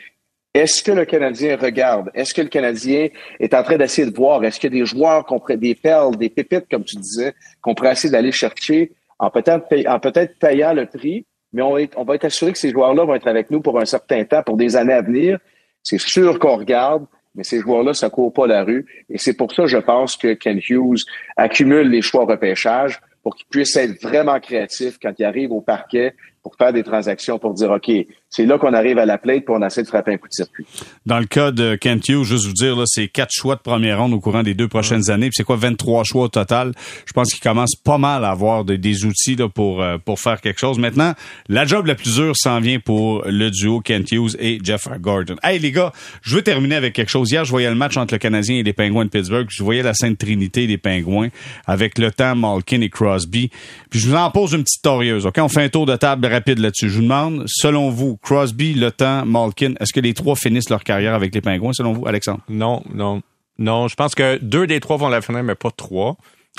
D: Est-ce que le Canadien regarde? Est-ce que le Canadien est en train d'essayer de voir? Est-ce qu'il y a des joueurs qu'on pourrait, des perles, des pépites, comme tu disais, qu'on pourrait essayer d'aller chercher en peut-être, peut-être payant le prix, mais on, va être assuré que ces joueurs-là vont être avec nous pour un certain temps, pour des années à venir. C'est sûr qu'on regarde. Mais ces joueurs-là, ça court pas la rue. Et c'est pour ça, je pense que Ken Hughes accumule les choix repêchage pour qu'il puisse être vraiment créatif quand il arrive au parquet pour faire des transactions, pour dire, OK, c'est là qu'on arrive à la plate pour on essaie de frapper un coup de circuit.
A: Dans le cas de Kent Hughes, juste vous dire, là, c'est quatre choix de première ronde au courant des deux prochaines années. Puis c'est quoi, 23 choix au total? Je pense qu'il commence pas mal à avoir des outils là, pour, euh, pour faire quelque chose. Maintenant, la job la plus dure s'en vient pour le duo Kent Hughes et Jeff Gordon. Hey les gars, je veux terminer avec quelque chose. Hier, je voyais le match entre le Canadien et les Penguins de Pittsburgh. Je voyais la Sainte Trinité des Penguins avec le temps, Malkin et Crosby. Puis je vous en pose une petite torieuse. OK? On fait un tour de table rapide là-dessus. Je vous demande, selon vous, Crosby, Le Temps, Malkin, est-ce que les trois finissent leur carrière avec les Pingouins, selon vous, Alexandre?
B: Non, non. Non, je pense que deux des trois vont la finir, mais pas trois.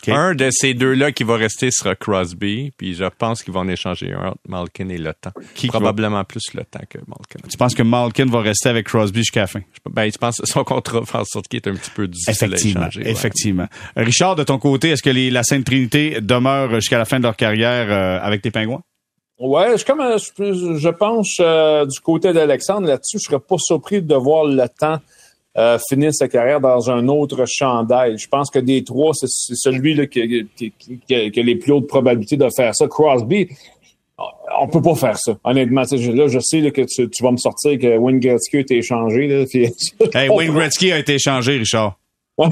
B: Un de ces deux-là qui va rester sera Crosby, puis je pense qu'ils vont en échanger un Malkin et Le Temps. Qui Probablement plus Le Temps que Malkin.
A: Tu penses que Malkin va rester avec Crosby jusqu'à la fin?
B: Ben, je pense que son contrat en sorte qu'il est un petit peu difficile
A: effectivement,
B: à échanger.
A: Effectivement. Richard, de ton côté, est-ce que la Sainte Trinité demeure jusqu'à la fin de leur carrière euh, avec les Pingouins?
C: Ouais, je, comme, je, je pense euh, du côté d'Alexandre là-dessus, je serais pas surpris de voir le temps euh, finir sa carrière dans un autre chandail. Je pense que des trois, c'est celui là, qui, qui, qui, a les plus hautes probabilités de faire ça. Crosby, on peut pas faire ça. Honnêtement, là, je sais là, que tu, tu, vas me sortir que Wayne Gretzky a été échangé. Là,
A: hey, Wayne Gretzky a été échangé, Richard.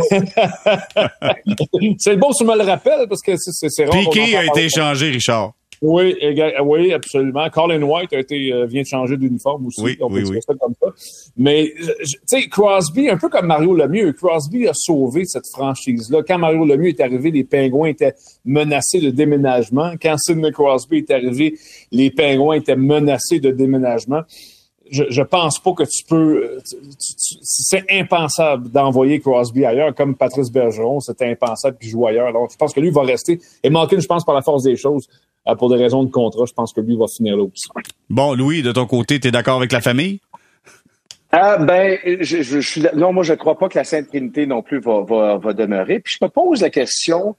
C: c'est bon, tu me le rappelles parce que c'est rare.
A: Piqué a été échangé, Richard.
C: Oui, oui, absolument. Colin White a été, euh, vient de changer d'uniforme aussi.
A: Oui, oui, oui.
C: comme ça. Mais, tu sais, Crosby, un peu comme Mario Lemieux, Crosby a sauvé cette franchise-là. Quand Mario Lemieux est arrivé, les Pingouins étaient menacés de déménagement. Quand Sidney Crosby est arrivé, les Pingouins étaient menacés de déménagement. Je, je pense pas que tu peux. C'est impensable d'envoyer Crosby ailleurs, comme Patrice Bergeron, c'était impensable qu'il joue ailleurs. Alors, je pense que lui va rester. Et Malkin, je pense, par la force des choses, euh, pour des raisons de contrat, je pense que lui va finir là aussi.
A: Bon, Louis, de ton côté, tu es d'accord avec la famille?
D: Ah ben, je, je, suis non, moi je ne crois pas que la Sainte Trinité non plus va, va, va demeurer. Puis je me pose la question.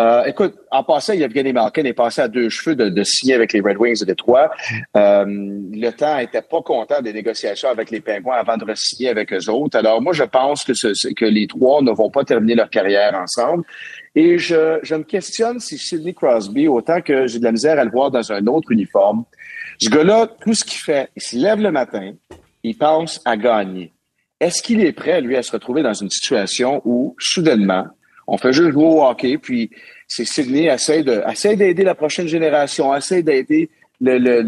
D: Euh, écoute, en passant, il y a Evgeny Malkin est passé à deux cheveux de, de signer avec les Red Wings de Détroit. Euh, le temps n'était pas content des négociations avec les Pingouins avant de re-signer avec eux autres. Alors moi, je pense que, ce, que les trois ne vont pas terminer leur carrière ensemble. Et je, je me questionne si Sidney Crosby, autant que j'ai de la misère à le voir dans un autre uniforme, ce gars-là, tout ce qu'il fait, il se lève le matin, il pense à gagner. Est-ce qu'il est prêt, lui, à se retrouver dans une situation où, soudainement, on fait juste jouer au hockey, puis c'est Sydney essaie de, essaie d'aider la prochaine génération, essaie d'aider le, le,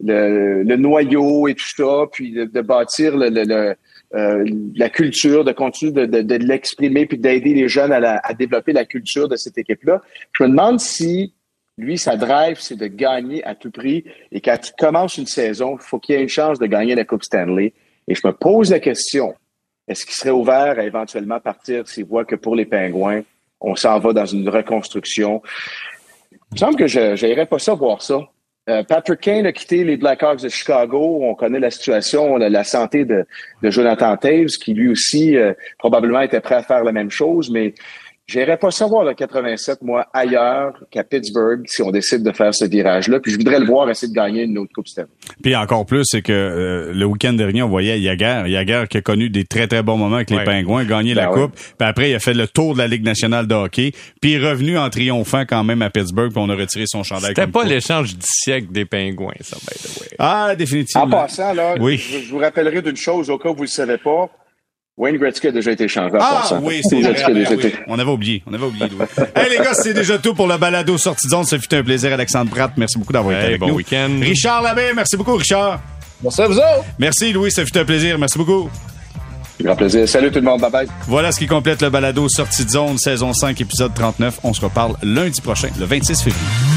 D: le, le, noyau et tout ça, puis de, bâtir euh, la culture, de continuer de, l'exprimer, puis d'aider les jeunes à, développer la culture de cette équipe-là. Je me demande si lui, sa drive, c'est de gagner à tout prix. Et quand il commence une saison, il faut qu'il ait une chance de gagner la Coupe Stanley. Et je me pose la question, est-ce qu'il serait ouvert à éventuellement partir s'il voit que pour les Pingouins, on s'en va dans une reconstruction? Il me semble que je n'irais pas ça voir ça. Euh, Patrick Kane a quitté les Blackhawks de Chicago. On connaît la situation, la, santé de, Jonathan Taves, qui lui aussi euh, probablement était prêt à faire la même chose, mais J'irais pas savoir le 87, moi, ailleurs qu'à Pittsburgh, si on décide de faire ce virage-là. Puis je voudrais le voir essayer de gagner une autre Coupe Stanley.
A: Puis encore plus, c'est que euh, le week-end dernier, on voyait Yaguer. Yaguer qui a connu des très, très bons moments avec les Pingouins, gagné la ben Coupe. Puis après, il a fait le tour de la Ligue nationale de hockey. Puis il est revenu en triomphant quand même à Pittsburgh, puis on a retiré son chandail.
B: C'était pas l'échange du siècle des Pingouins, ça, by the way.
A: Ah, définitivement.
D: En passant, là, oui. je, je vous rappellerai d'une chose au cas où vous le savez pas. Wayne Gretzky a déjà été changé.
A: Ah oui, c'est vrai. Oui. On avait oublié. On avait oublié. hey les gars, c'est déjà tout pour le balado sortie de zone. Ça fut un plaisir, Alexandre Pratt. Merci beaucoup d'avoir été avec
B: bon
A: nous.
B: week-end.
A: Richard Labbé, merci beaucoup, Richard.
C: Merci à vous autres.
A: Merci, Louis. Ça fut un plaisir. Merci beaucoup.
D: Grand plaisir. Salut tout le monde. Bye bye.
A: Voilà ce qui complète le balado sortie de zone, saison 5, épisode 39. On se reparle lundi prochain, le 26 février.